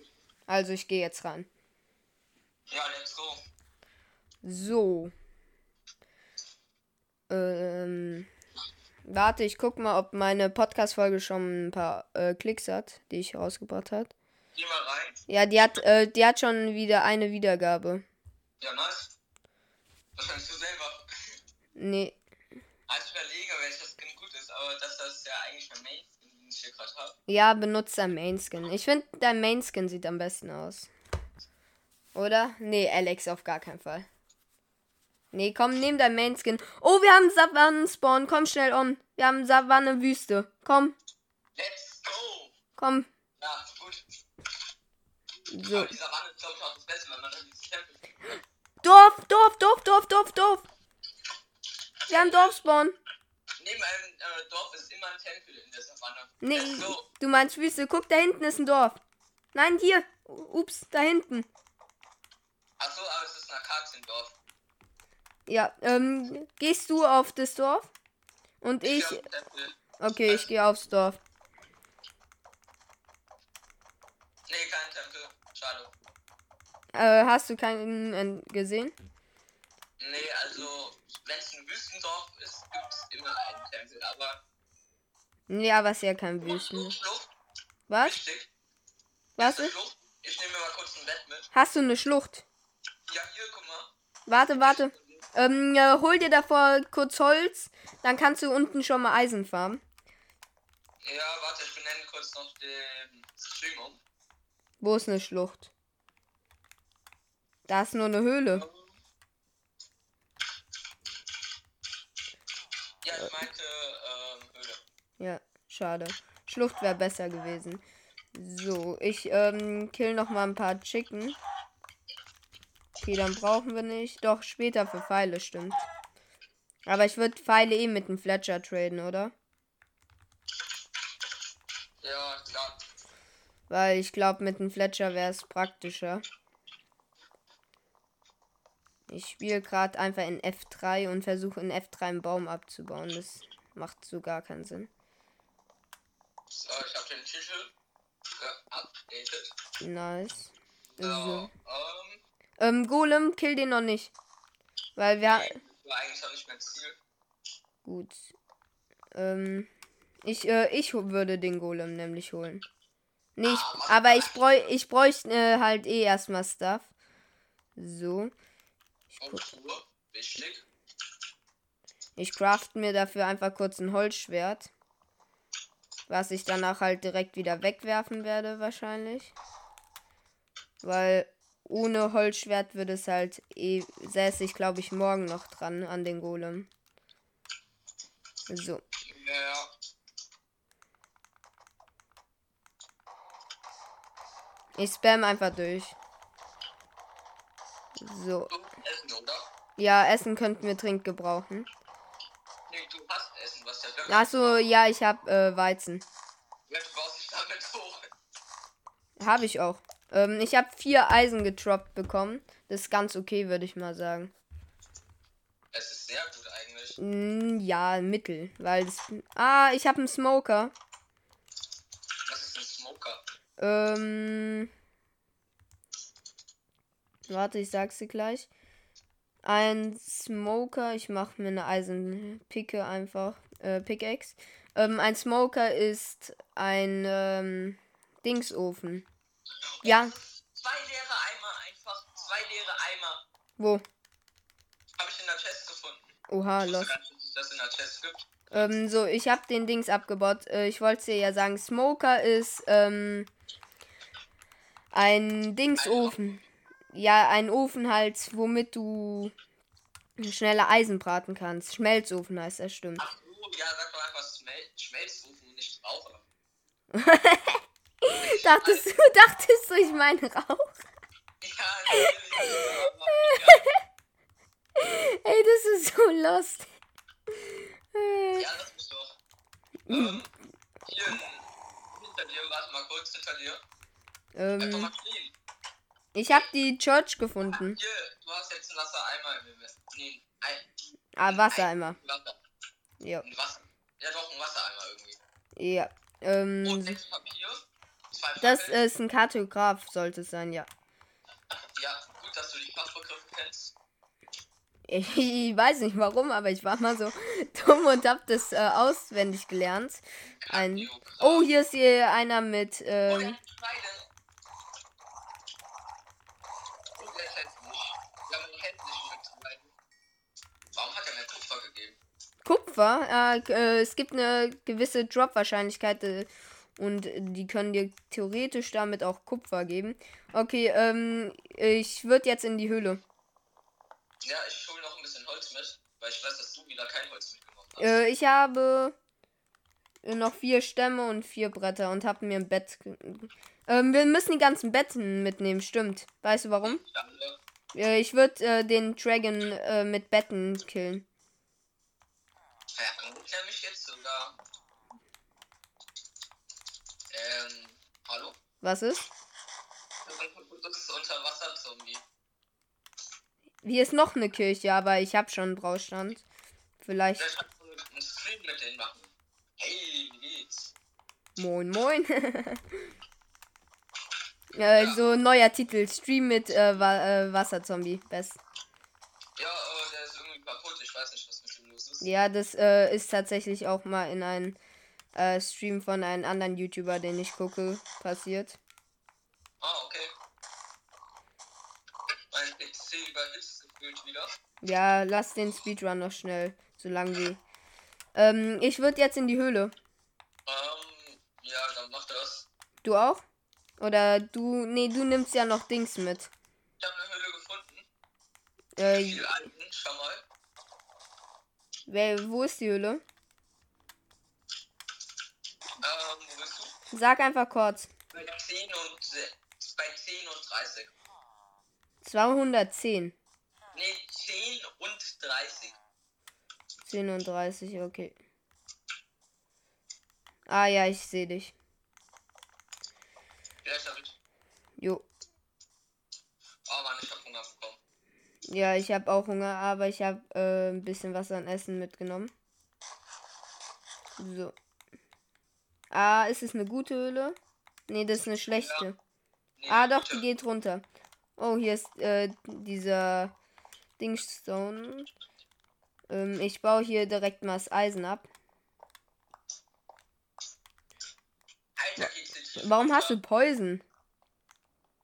Also ich gehe jetzt rein. Ja, let's go. So. Ähm. Warte, ich guck mal, ob meine Podcast-Folge schon ein paar äh, Klicks hat, die ich rausgebracht hat. Geh mal rein. Ja, die hat, äh, die hat schon wieder eine Wiedergabe. Ja, nice. Wahrscheinlich du selber. Nee. Als Überleger, welches das Skin gut ist, aber das, ist ja eigentlich mein Main, den ich hier gerade habe. Ja, benutzt dein Mainskin. Ich finde, dein Mainskin sieht am besten aus. Oder? Nee, Alex auf gar keinen Fall. Nee, komm, nimm dein Mainskin. Oh, wir haben Savannen-Spawn. Komm schnell um. Wir haben Savanne-Wüste. Komm, Let's go! komm. Ja, gut. So. Aber dieser Mann ist, glaube ich, auch das Beste, wenn man dann dieses Tempel. Dorf, Dorf, Dorf, Dorf, Dorf, Dorf. Wir haben Dorfspawn. Neben einem äh, Dorf ist immer ein Tempel in der Savanne. Nee, go! du meinst Wüste. Guck, da hinten ist ein Dorf. Nein, hier. Ups, da hinten. Achso, aber es ist ein Akaziendorf. Ja, ähm, gehst du auf das Dorf? Und ich. Tempel. Okay, ich gehe aufs Dorf. Nee, kein Tempel. Schade. Äh, hast du keinen äh, gesehen? Nee, also, wenn es ein Wüstendorf ist, gibt es immer einen Tempel, aber. Nee, aber ist ja kein Wüsten. Flucht, Flucht, Was? wichtig. Was ist? Ich nehme mir mal kurz ein Bett mit. Hast du eine Schlucht? Ja, hier, guck mal. Warte, warte. Ähm, ja, hol dir davor kurz Holz. Dann kannst du unten schon mal Eisen farmen. Ja, warte, ich benenne kurz noch den Stream um. Wo ist eine Schlucht? Da ist nur eine Höhle. Ja, ich meinte, ähm, Höhle. Ja, schade. Schlucht wäre besser gewesen. So, ich ähm, kill noch mal ein paar Chicken. Okay, dann brauchen wir nicht. Doch, später für Pfeile, stimmt. Aber ich würde Pfeile eh mit dem Fletcher traden, oder? Ja, klar. Weil ich glaube, mit dem Fletcher wäre es praktischer. Ich spiele gerade einfach in F3 und versuche in F3 einen Baum abzubauen. Das macht so gar keinen Sinn. So, ich habe den Titel geupdatet. Nice. So, So. ähm, Ähm, Golem, kill den noch nicht. Weil wir. war eigentlich auch nicht mein Ziel. Gut. Ähm, ich, äh, ich würde den Golem nämlich holen. Nee, ich, aber ich, bräu, ich bräuchte äh, halt eh erstmal Stuff. So. Wichtig. Ich craft mir dafür einfach kurz ein Holzschwert. Was ich danach halt direkt wieder wegwerfen werde, wahrscheinlich. Weil ohne Holzschwert würde es halt eh. säße ich, glaube ich, morgen noch dran an den Golem. So. Ja. Ich spam einfach durch. So. Essen, oder? Ja, Essen könnten wir dringend gebrauchen. Nee, du hast Essen, was der Glück Achso, ja, ich habe äh, Weizen. Ja, du brauchst dich damit hoch. Habe ich auch. Ähm, ich habe vier Eisen getroppt bekommen. Das ist ganz okay, würde ich mal sagen. Es ist sehr gut eigentlich. Mm, ja, mittel. Weil es. Ah, ich habe einen Smoker. Was ist ein Smoker? Ähm. Warte, ich sag's dir gleich. Ein Smoker, ich mache mir eine Eisenpicke einfach. Äh, Pickaxe. Ähm, ein Smoker ist ein ähm, Dingsofen. Ja, Zwei leere Eimer, einfach zwei leere Eimer. wo? Habe ich in der Chest gefunden. Oha, los. das in der Chest gibt. Ähm, so, ich habe den Dings abgebaut. Äh, ich wollte dir ja sagen, Smoker ist ähm, ein Dingsofen. Ja, ein Ofen halt, womit du schneller Eisen braten kannst. Schmelzofen heißt das, stimmt. Ach so, ja, sag doch einfach Schmel Schmelzofen und nicht Raucher. Dachtest du, dachtest du, ich meine Rauch? Ja. Ey, das ist so lost. Ja, das ist doch. Ähm, hier hinter dir, warte mal kurz hinter dir. Einfach mal ähm, clean. Ich habe die Church gefunden. Hier, du hast jetzt einen Wassereimer im Invest. Nee, ein Ah, Wassereimer. Wasser. Ja. Ein Wasser. Ja, doch, ein Wassereimer irgendwie. Ja. Und Ähm, sechs Papier. Zwei das Fackeln. ist ein Kartograf, sollte es sein, ja. Ja, gut, dass du die Fachbegriffe kennst. Ich weiß nicht warum, aber ich war mal so dumm und hab das äh, auswendig gelernt. Ein oh, hier ist hier einer mit. Oh, Ähm, hat Schweine. geben. Kupfer? Äh, äh, es gibt eine gewisse Drop-Wahrscheinlichkeit äh, und die können dir theoretisch damit auch Kupfer geben. Okay, ähm, ich würde jetzt in die Höhle. Ja, ich hole noch ein bisschen Holz mit, weil ich weiß, dass du wieder kein Holz mitgenommen hast. Äh, ich habe noch vier Stämme und vier Bretter und habe mir ein Bett. Ähm, wir müssen die ganzen Betten mitnehmen, stimmt. Weißt du warum? Ja, Äh, ich würde äh, den Dragon äh, mit Betten killen. ja, erklär mich jetzt sogar. Ähm, hallo? Was ist? Das ist Unterwasser-Zombie. Hier ist noch eine Kirche, aber ich habe schon einen Braustand. Vielleicht. Vielleicht kannst du einen Stream mit denen machen. Hey, wie geht's? Moin, moin. äh, so neuer Titel: Stream mit äh, Wa äh, Wasserzombie. Best. Ja, aber der ist irgendwie kaputt. Ich weiß nicht, was mit ihm los ist. Ja, das äh, ist tatsächlich auch mal in einem äh, Stream von einem anderen YouTuber, den ich gucke, passiert. Ah, okay. Mein PC überhitzt gefühlt wieder. Ja, lass den Speedrun noch schnell, solange wie. Ähm, ich würde jetzt in die Höhle. Ähm, ja, dann mach das. Du auch? Oder du. Nee, du nimmst ja noch Dings mit. Ich habe eine Höhle gefunden. Äh, Viel alten, schau mal. wer, wo ist die Höhle? Ähm, wo bist du? Sag einfach kurz. Bei 10 und bei 10 und 30. 210. Nee, 10 und 30. 10 und 30, okay. Ah ja, ich sehe dich. Vielleicht hab ich. Jo. Oh Mann, ich hab Hunger bekommen. Ja, ich habe auch Hunger, aber ich habe äh, ein bisschen was an Essen mitgenommen. So. Ah, ist es eine gute Höhle? Nee, das ist eine schlechte. Nee, Ah, doch, die geht runter. Oh, hier ist äh, dieser Dingstone. Ähm, ich baue hier direkt mal das Eisen ab. Alter, Warum hast du. Poison?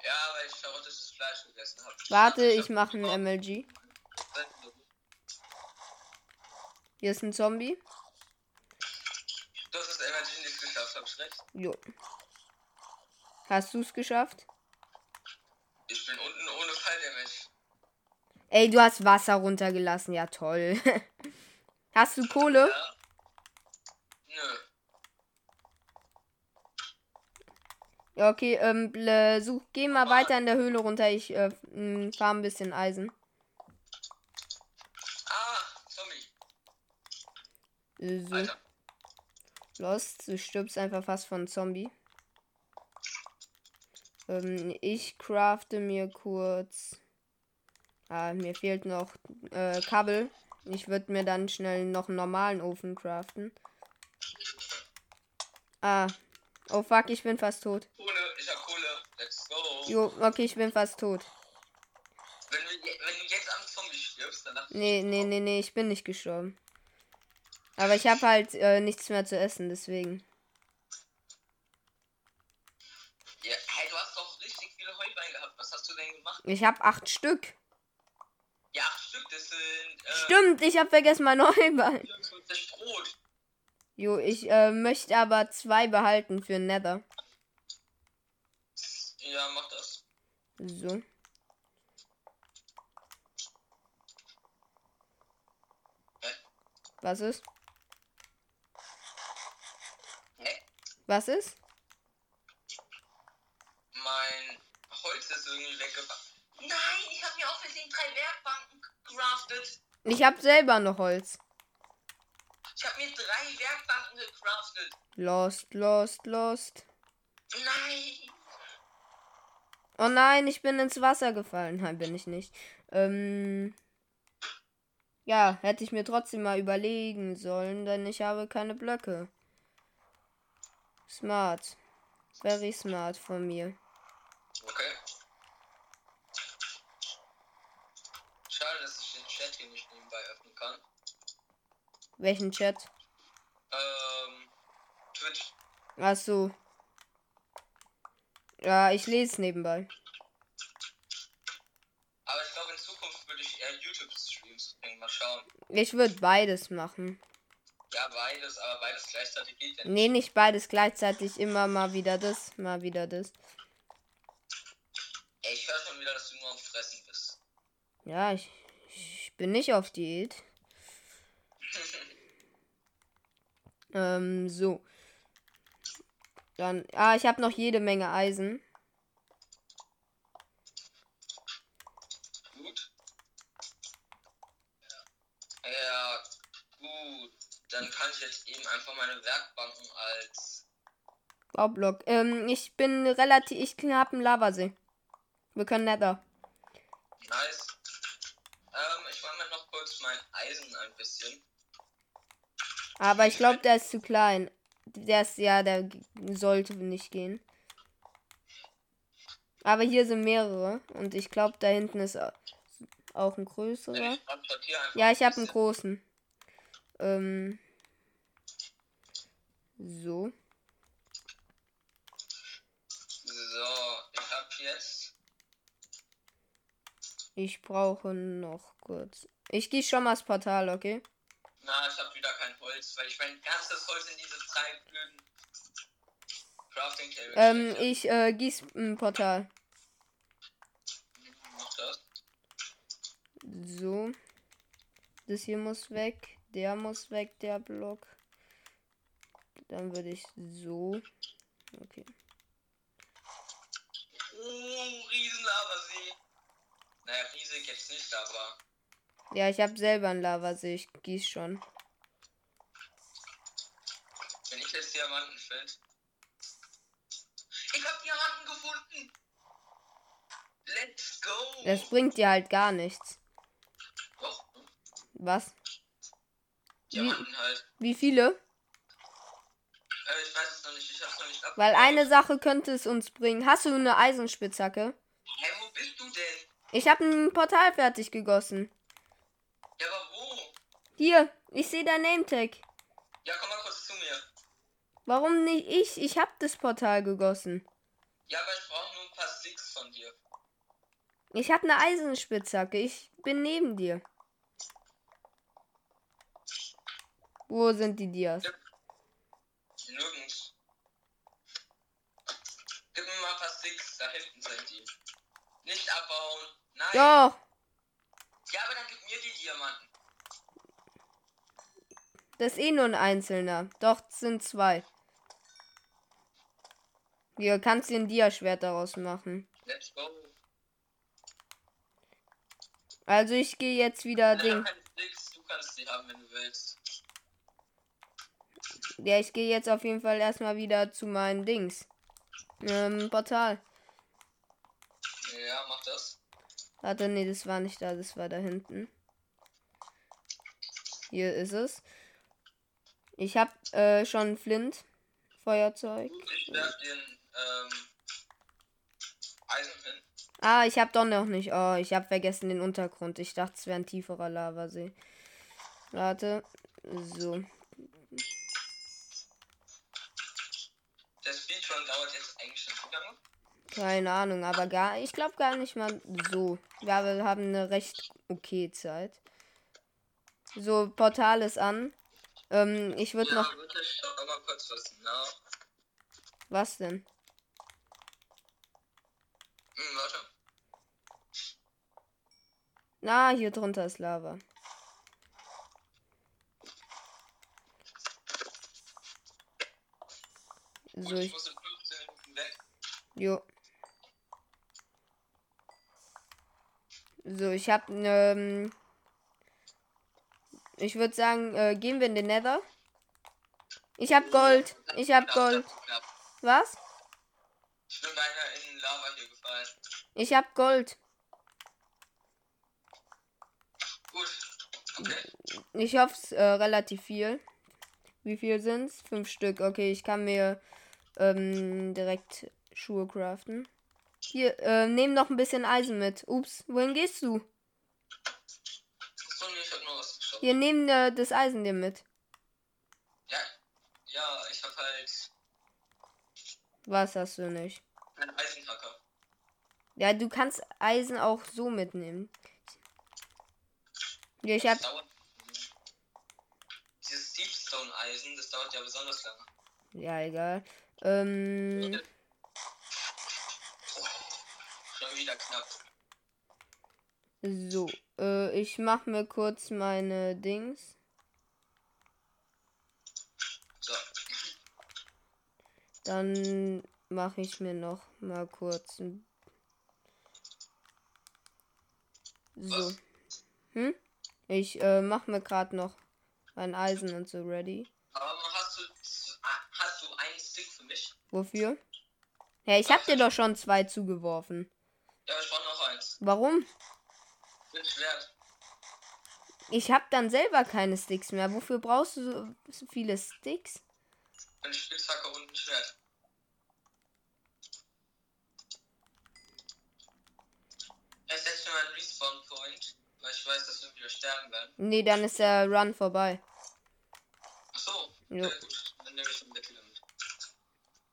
Ja, weil ich verrottetes Fleisch gegessen habe. Warte, ich mache einen MLG. Hier ist ein Zombie. Du hast es immerhin nicht geschafft, hab ich recht? Jo. Hast du es geschafft? Ich bin unten ohne Falldamage. Ey, du hast Wasser runtergelassen. Ja, toll. hast du Kohle? Ja? Nö. Ja, okay, ähm, ble- such, geh mal weiter in der Höhle runter. Ich äh, m, fahr ein bisschen Eisen. Ah, Zombie. Äh, So, Alter. Los, du stirbst einfach fast von Zombie. Ähm, ich crafte mir kurz. Ah, mir fehlt noch äh, Kabel. Ich würde mir dann schnell noch einen normalen Ofen craften. Ah. Oh fuck, ich bin fast tot. Kohle, ich hab Kohle. Let's go. Jo, okay, ich bin fast tot. Wenn, du, wenn du jetzt am Zombie stirbst, dann Nee, nee, nee, nee, ich bin nicht gestorben. Aber ich habe halt äh, nichts mehr zu essen, deswegen. Ja, hey, du hast doch richtig viele Heuballen gehabt. Was hast du denn gemacht? Ich habe acht Stück. Ja, acht Stück, das sind äh, Stimmt, ich habe vergessen mein Neuball. 54 Brot. Jo, ich äh, möchte aber zwei behalten für Nether. Ja, mach das. So. Was ist? Hä? Was ist? Mein Holz ist irgendwie weggebracht. Nein, ich habe mir auch Versehen drei Werkbanken gecraftet. Ich habe selber noch Holz. Ich habe mir drei Werkbanken gecraftet. Lost, lost, lost. Nein. Oh nein, ich bin ins Wasser gefallen. Nein, bin ich nicht. Ähm. Ja, hätte ich mir trotzdem mal überlegen sollen, denn ich habe keine Blöcke. Smart. Very smart von mir. Okay. Schade, dass ich den Chat hier nicht nebenbei öffnen kann. Welchen Chat? Ähm, Twitch. Ach so. Ja, ich lese nebenbei. Aber ich glaube, in Zukunft würde ich eher YouTube-Streams irgendwann schauen. Ich würde beides machen. Ja, beides, aber beides gleichzeitig geht ja nicht. Nee, nicht beides gleichzeitig. Immer mal wieder das, mal wieder das. Ey, ich höre schon wieder, dass du nur am Fressen bist. Ja, ich, ich bin nicht auf Diät. Ähm, so. Dann, ah, ich habe noch jede Menge Eisen. Gut. Ja, gut. Dann kann ich jetzt eben einfach meine Werkbanken als. Baublock. Ähm, ich bin relativ, ich habe einen Lavasee. Wir können Nether. Nice. Ähm, ich mache mir noch kurz mein Eisen ein bisschen. Aber ich glaube, der ist zu klein. Der ist, ja, der sollte nicht gehen. Aber hier sind mehrere. Und ich glaube, da hinten ist au- auch ein größerer. Ja, ich habe einen großen. Ähm. So, jetzt. Ich brauche noch kurz. Ich gehe schon mal das Portal, okay? Na, ich habe wieder kein Holz, weil ich mein ganzes Holz in diese drei blöden Crafting Table Ähm, ich äh, gieß ein Portal. Mach das. So. Das hier muss weg. Der muss weg, der Block. Dann würde ich so. Okay. Oh, Riesenlavasee. Naja, riesig jetzt nicht, aber. Ja, ich habe selber einen Lavasee. Ich gieß schon. Wenn ich jetzt Diamanten finde. Ich habe Diamanten gefunden! Let's go! Das bringt dir halt gar nichts. Doch, Was? Diamanten halt. Wie viele? Äh, ich weiß es noch nicht, ich ab. Weil eine Sache könnte es uns bringen. Hast du eine Eisenspitzhacke? Hä, wo bist du denn? Ich habe ein Portal fertig gegossen. Ja, aber wo? Hier, ich sehe dein Nametag. Ja, komm mal kurz zu mir. Warum nicht ich? Ich habe das Portal gegossen. Ja, aber ich brauche nur ein paar Sticks von dir. Ich habe eine Eisenspitzhacke. Ich bin neben dir. Wo sind die Dias? Nirgends. Gib mir mal ein paar Sticks, da hinten sind die. Nicht abbauen. Nein. Doch, Ja, aber dann gib mir die Diamanten. das ist eh nur ein einzelner. Doch, sind zwei. Hier kannst du ein Diaschwert daraus machen. Let's go. Also ich gehe jetzt wieder Ich Ding. hab keine Sticks, du kannst die haben, wenn du willst. Ja, ich gehe jetzt auf jeden Fall erstmal wieder zu meinen Dings. Ähm, Portal. Ja, mach das. Warte, nee, das war nicht da, das war da hinten. Hier ist es. Ich hab äh, schon Flint. Feuerzeug. Ich werf den ähm, Eisen hin. Ah, ich hab doch noch nicht. Oh, ich hab vergessen den Untergrund. Ich dachte, es wäre ein tieferer Lavasee. Warte. So. Der Speedrun dauert jetzt eigentlich schon wie lange? Keine Ahnung, aber gar. Ich glaube gar nicht mal so. Ja, wir haben eine recht okay Zeit. So, Portal ist an. Ähm, ich würde Ja, noch. kurz was. Was denn? Hm, warte. Na, hier drunter ist Lava. So, ich ich. muss Jo. So, ich hab. Ähm, ich würde sagen, äh, gehen wir in den Nether. Ich hab Gold. Ich hab Gold. Was? Ich bin beinahe in Lava hier gefallen. Ich hab Gold. Gut. Okay. Ich hoffe es äh, relativ viel. Wie viel sind's? Fünf Stück. Okay, ich kann mir ähm, direkt Schuhe craften. Hier, äh, nehm noch ein bisschen Eisen mit. Ups, wohin gehst du? Hier, nehm äh, das Eisen dir mit. Ja, ja, ich hab halt Was hast du nicht? einen Eisenhacker. Ja, du kannst Eisen auch so mitnehmen. Ja, ich hab, Das dauert Redstone-Eisen. Das dauert ja besonders lange. Ja, egal. Ähm, Wieder knapp. so. Äh, ich mach mir kurz meine Dings. So. Dann mache ich mir noch mal kurz ein. So. Was? Hm? Ich äh, mach mir gerade noch mein Eisen und so ready. Aber hast du, hast du einen Stick für mich? Wofür? Ja, ich hab dir doch schon zwei zugeworfen. Ja, ich brauche noch eins. Warum? Ich hab dann selber keine Sticks mehr. Wofür brauchst du so- viele Sticks? Eine Spitzhacke und ein Schwert. Ich setze mir einen Respawn Point, weil ich weiß, dass wir wieder sterben werden. Nee, dann ist der Run vorbei. Jo. ja gut, dann nehme ich den Deckel mit.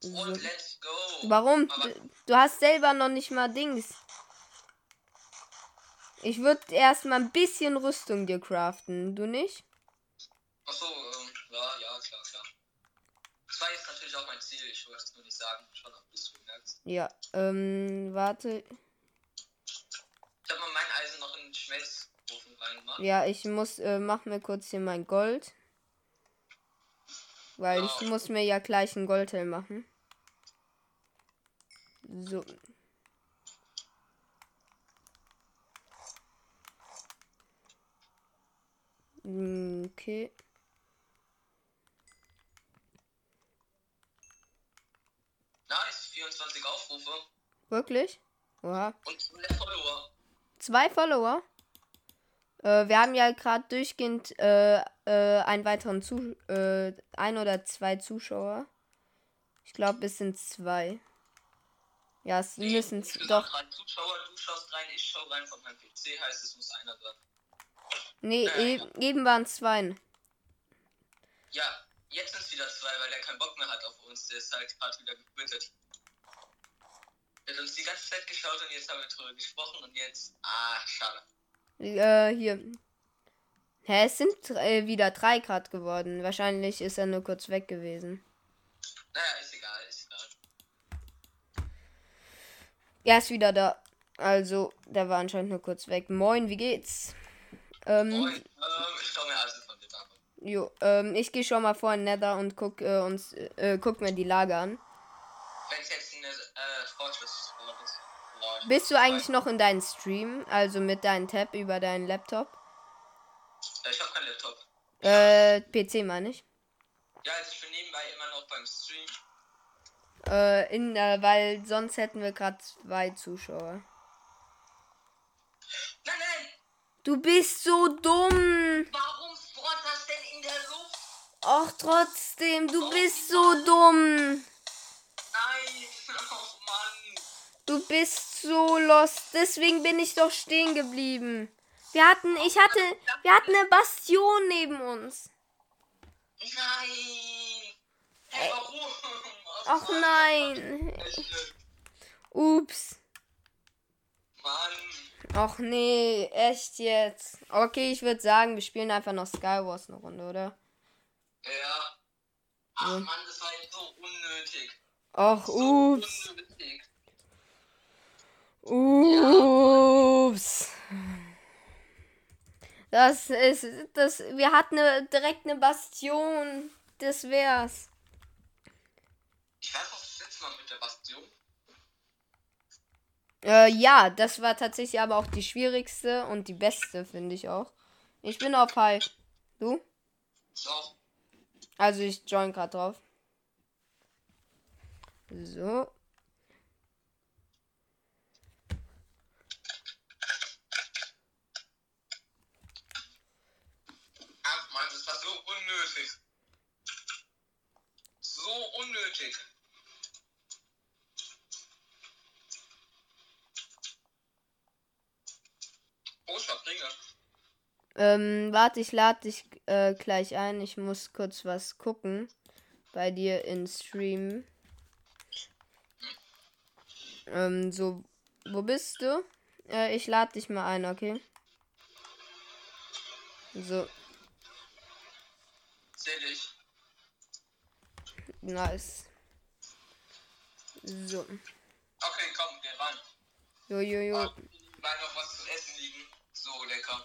So. Und let's go. Warum? Du, du hast selber noch nicht mal Dings. Ich würde erstmal ein bisschen Rüstung dir craften. Du nicht? Achso, ähm, ja, ja, klar, klar. Das war jetzt natürlich auch mein Ziel, ich wollte es nur nicht sagen, schon bis du merkst. Ja. Ähm, warte. Ich habe mal mein Eisen noch in den Schmelzofen reingemacht. Ja, ich muss, äh, mach mir kurz hier mein Gold. Weil ich Ja. muss mir ja gleich ein Goldhelm machen. So. Okay. Nice, 24 Aufrufe Wirklich? Oha. und 100 Follower. Zwei Follower? Äh, wir haben ja gerade durchgehend äh, äh, einen weiteren Zu äh, ein oder zwei Zuschauer. Ich glaube, es sind zwei. Ja, es müssen z- insgesamt doch. Zuschauer, du schaust rein, ich schau rein von meinem PC, heißt es muss einer sein. Nee, Äh, e eben waren es zwei. Ja, jetzt sind es wieder zwei, weil er keinen Bock mehr hat auf uns. Der ist halt gerade wieder gequittet. Er hat uns die ganze Zeit geschaut und jetzt haben wir drüber gesprochen und jetzt. Ah, schade. Äh, hier. Hä, es sind äh, wieder drei Grad geworden. Wahrscheinlich ist er nur kurz weg gewesen. Naja, ist egal, ist egal. Er ist wieder da. Also, der war anscheinend nur kurz weg. Moin, wie geht's? Ähm, ähm, ich schau mir Eisen von dir an. Jo, ähm, ich gehe schon mal vor in Nether und guck äh, uns äh, guck mir die Lage an. Wenn es jetzt eine äh, Fortress ist. Bist du eigentlich noch in deinem Stream, also mit deinem Tab über deinen Laptop? Äh, Ich hab keinen Laptop. Äh, PC meine ich. Ja, also ich bin nebenbei immer noch beim Stream. Äh, in, äh, weil sonst hätten wir gerade zwei Zuschauer. Nein, nein! Du bist so dumm! Warum spawnt das denn in der Luft? Ach, trotzdem, du bist so dumm! Nein! Oh Mann! Du bist so lost. Deswegen bin ich doch stehen geblieben. Wir hatten, ich hatte, wir hatten eine Bastion neben uns. Nein! Hey, warum? Ach nein. Ups. Mann! Ach nee, echt jetzt. Okay, ich würde sagen, wir spielen einfach noch Skywars eine Runde, oder? Ja. Ach Mann, das war jetzt so unnötig. Ach, So ups. unnötig. Ups. Das ist, das, wir hatten eine, direkt eine Bastion. Das wär's. Ich weiß noch das letzte Mal mit der Bastion. Äh, ja, das war tatsächlich aber auch die schwierigste und die beste, finde ich auch. Ich bin auf High. Du? Ich. Also ich join gerade drauf. So. Ach Mann, das war so unnötig. So unnötig. Ähm, warte, ich lade dich äh, gleich ein. Ich muss kurz was gucken. Bei dir in Stream. Ähm, so. Wo bist du? Äh, ich lade dich mal ein, okay? So. Sehe ich. Nice. So. Okay, komm, geh ran. Jo, jo, jo. Mal noch was zu essen liegen. So lecker.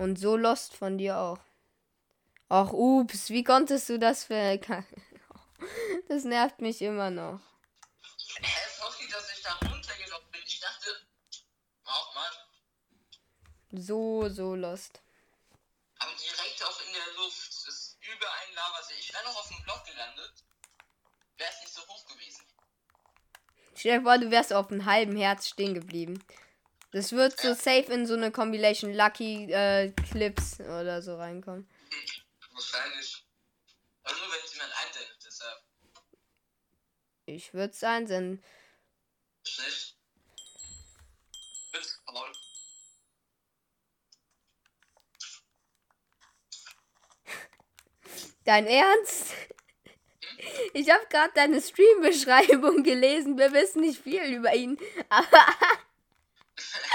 Und so lost von dir auch. Ach, ups, wie konntest du das für. Das nervt mich immer noch. Hä, sorry, dass ich da runtergelaufen bin. Ich dachte, auch mal. So, so lost. Aber direkt auch in der Luft. Das ist über ein Lavasee. Ich wäre noch auf dem Block gelandet. Wäre es nicht so hoch gewesen. Stell dir vor, du wärst auf einem halben Herz stehen geblieben. Das wird so safe in so eine Compilation Lucky äh, Clips oder so reinkommen. Wahrscheinlich. Aber nur wenn es jemand einsendet, deshalb. Ich würde es einsenden. Faul. Dein Ernst? Ich habe gerade deine Stream-Beschreibung gelesen. Wir wissen nicht viel über ihn. Aber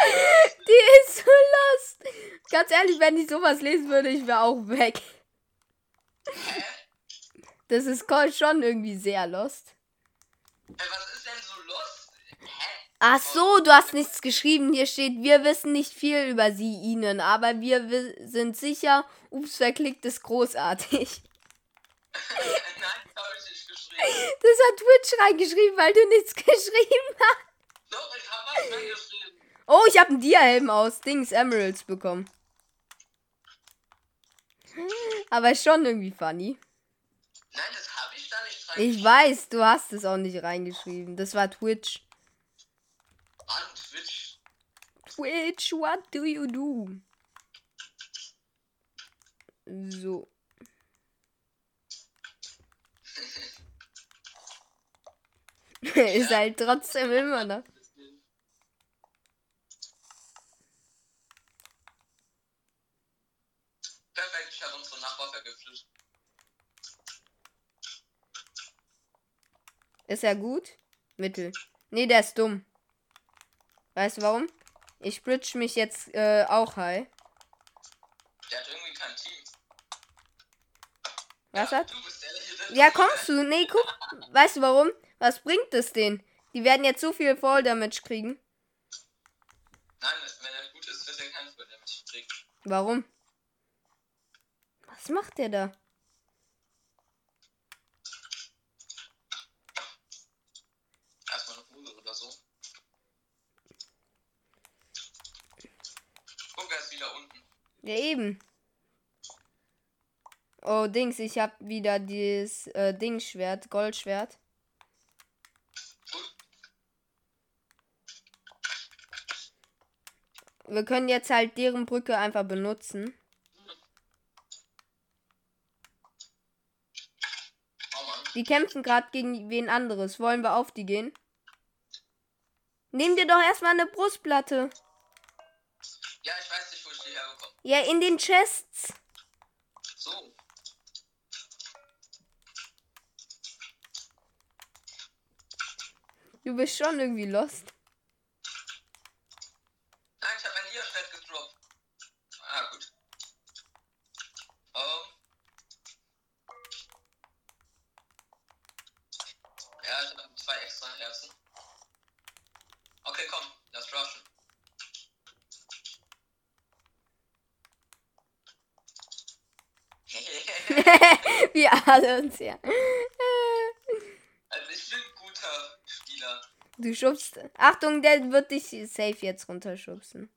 die ist so lost. Ganz ehrlich, wenn ich sowas lesen würde, ich wäre auch weg. Hä? Das ist schon irgendwie sehr lost. Ey, was ist denn so los? Hä? Ach so, du hast nichts geschrieben. Hier steht, wir wissen nicht viel über sie, ihnen, aber wir wi- sind sicher, ups, verklickt ist großartig. Nein, das habe ich nicht geschrieben. Das hat Twitch reingeschrieben, weil du nichts geschrieben hast. Doch, ich habe was reingeschrieben. Oh, ich habe einen Dia-Helm aus Dings Emeralds bekommen. Aber ist schon irgendwie funny. Nein, das habe ich da nicht Ich reingeschrieben. weiß, du hast es auch nicht reingeschrieben. Das war Twitch. An Twitch. Twitch, what do you do? So. ist halt trotzdem immer noch. Perfekt, ich habe unsere Nachbar vergiftet. Ist er gut? Mittel. Nee, der ist dumm. Weißt du warum? Ich bridge mich jetzt äh, auch high. Der hat irgendwie kein Team. Was ja, hat? Ja, kommst du? Nee, guck. Weißt du warum? Was bringt es denen? Die werden jetzt so viel Fall Damage kriegen. Nein, wenn er gut ist, wird er keinen Full Damage kriegen. Warum? Was macht der da? Erstmal eine Hose oder so. Guck, er ist wieder unten. Ja, eben. Oh, Dings, ich hab wieder dieses äh, Dingsschwert, Goldschwert. Wir können jetzt halt deren Brücke einfach benutzen. Die kämpfen gerade gegen wen anderes. Wollen wir auf die gehen? Nimm dir doch erstmal eine Brustplatte. Ja, in den Chests. So. Du bist schon irgendwie lost. Nein, ich habe ein Dia-Schwert gedroppt. Ah, gut. Oh. Ja, ich habe zwei extra Herzen. Okay, komm, lass rushen. Alle uns. Äh, also ich bin ein guter Spieler. Du schubst. Achtung, der wird dich safe jetzt runterschubsen.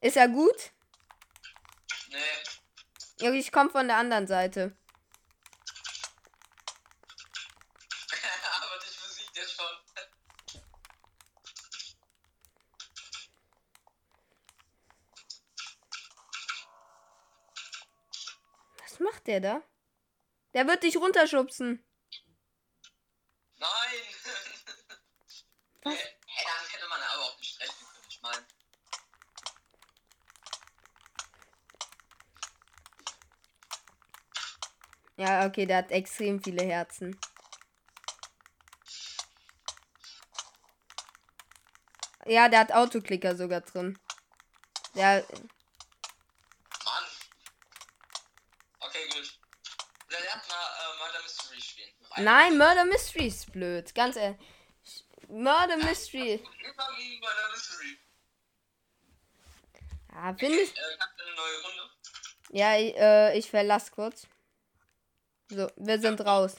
Ist er gut? Nee, ich komme von der anderen Seite. aber dich besiegt er schon. Was macht der da? Der wird dich runterschubsen. Nein! Hä, hey, damit hätte man aber auch nicht rechnen können, ich meine. Ja, okay, der hat extrem viele Herzen. Ja, der hat Autoklicker sogar drin. Der, Mann, Mystery spielen. Noch eine. Nein, Murder Mystery ist blöd. Ganz ehrlich. Murder Mystery. Immer gegen Murder Mystery. Ja, Äh, ich hab eine neue Runde. Ja, ich, äh, ich verlass kurz. So, wir sind raus.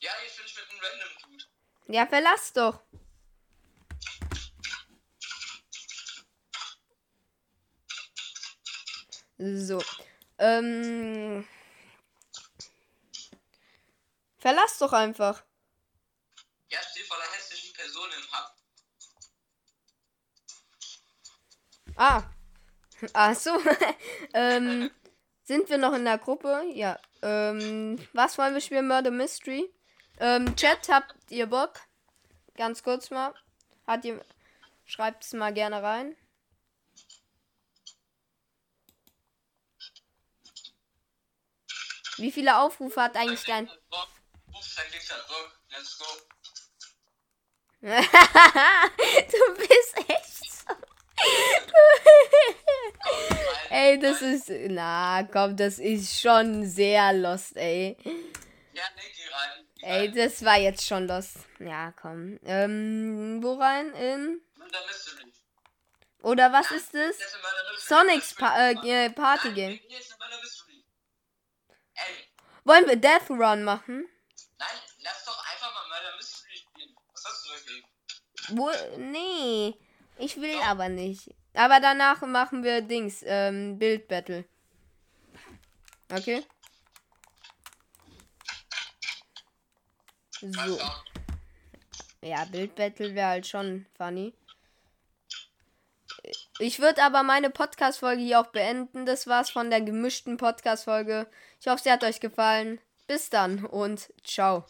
Ja, ich bin mit einem Random Dude. Ja, verlass doch. So. Ähm. Verlass doch einfach. Ja, steht vor der hässlichen Person im Hub. Ah. Ach so. ähm, sind wir noch in der Gruppe? Ja. Ähm, was wollen wir spielen? Murder Mystery? Ähm, Chat, habt ihr Bock? Ganz kurz mal. Hat ihr. Schreibt es mal gerne rein. Wie viele Aufrufe hat eigentlich dein. Ups, dein Glück hat Bock. Let's go. du bist echt so. ey, das ist. Na, komm, das ist schon sehr lost, ey. Ja, leg die rein. Ey, das war jetzt schon lost. Ja, komm. Ähm, wo rein? In. Oder was ist? Das. Sonics pa äh, Party Game. Wollen wir Death Run machen? nein, lass doch einfach mal Murder Mystery spielen. Was hast du dagegen? Wo? Nee. Ich will aber nicht. Aber danach machen wir Dings, ähm, Bild Battle. Okay? So. Ja, Bild Battle wäre halt schon funny. Ich würde aber meine Podcast-Folge hier auch beenden. Das war's von der gemischten Podcast-Folge. Ich hoffe, sie hat euch gefallen. Bis dann und ciao.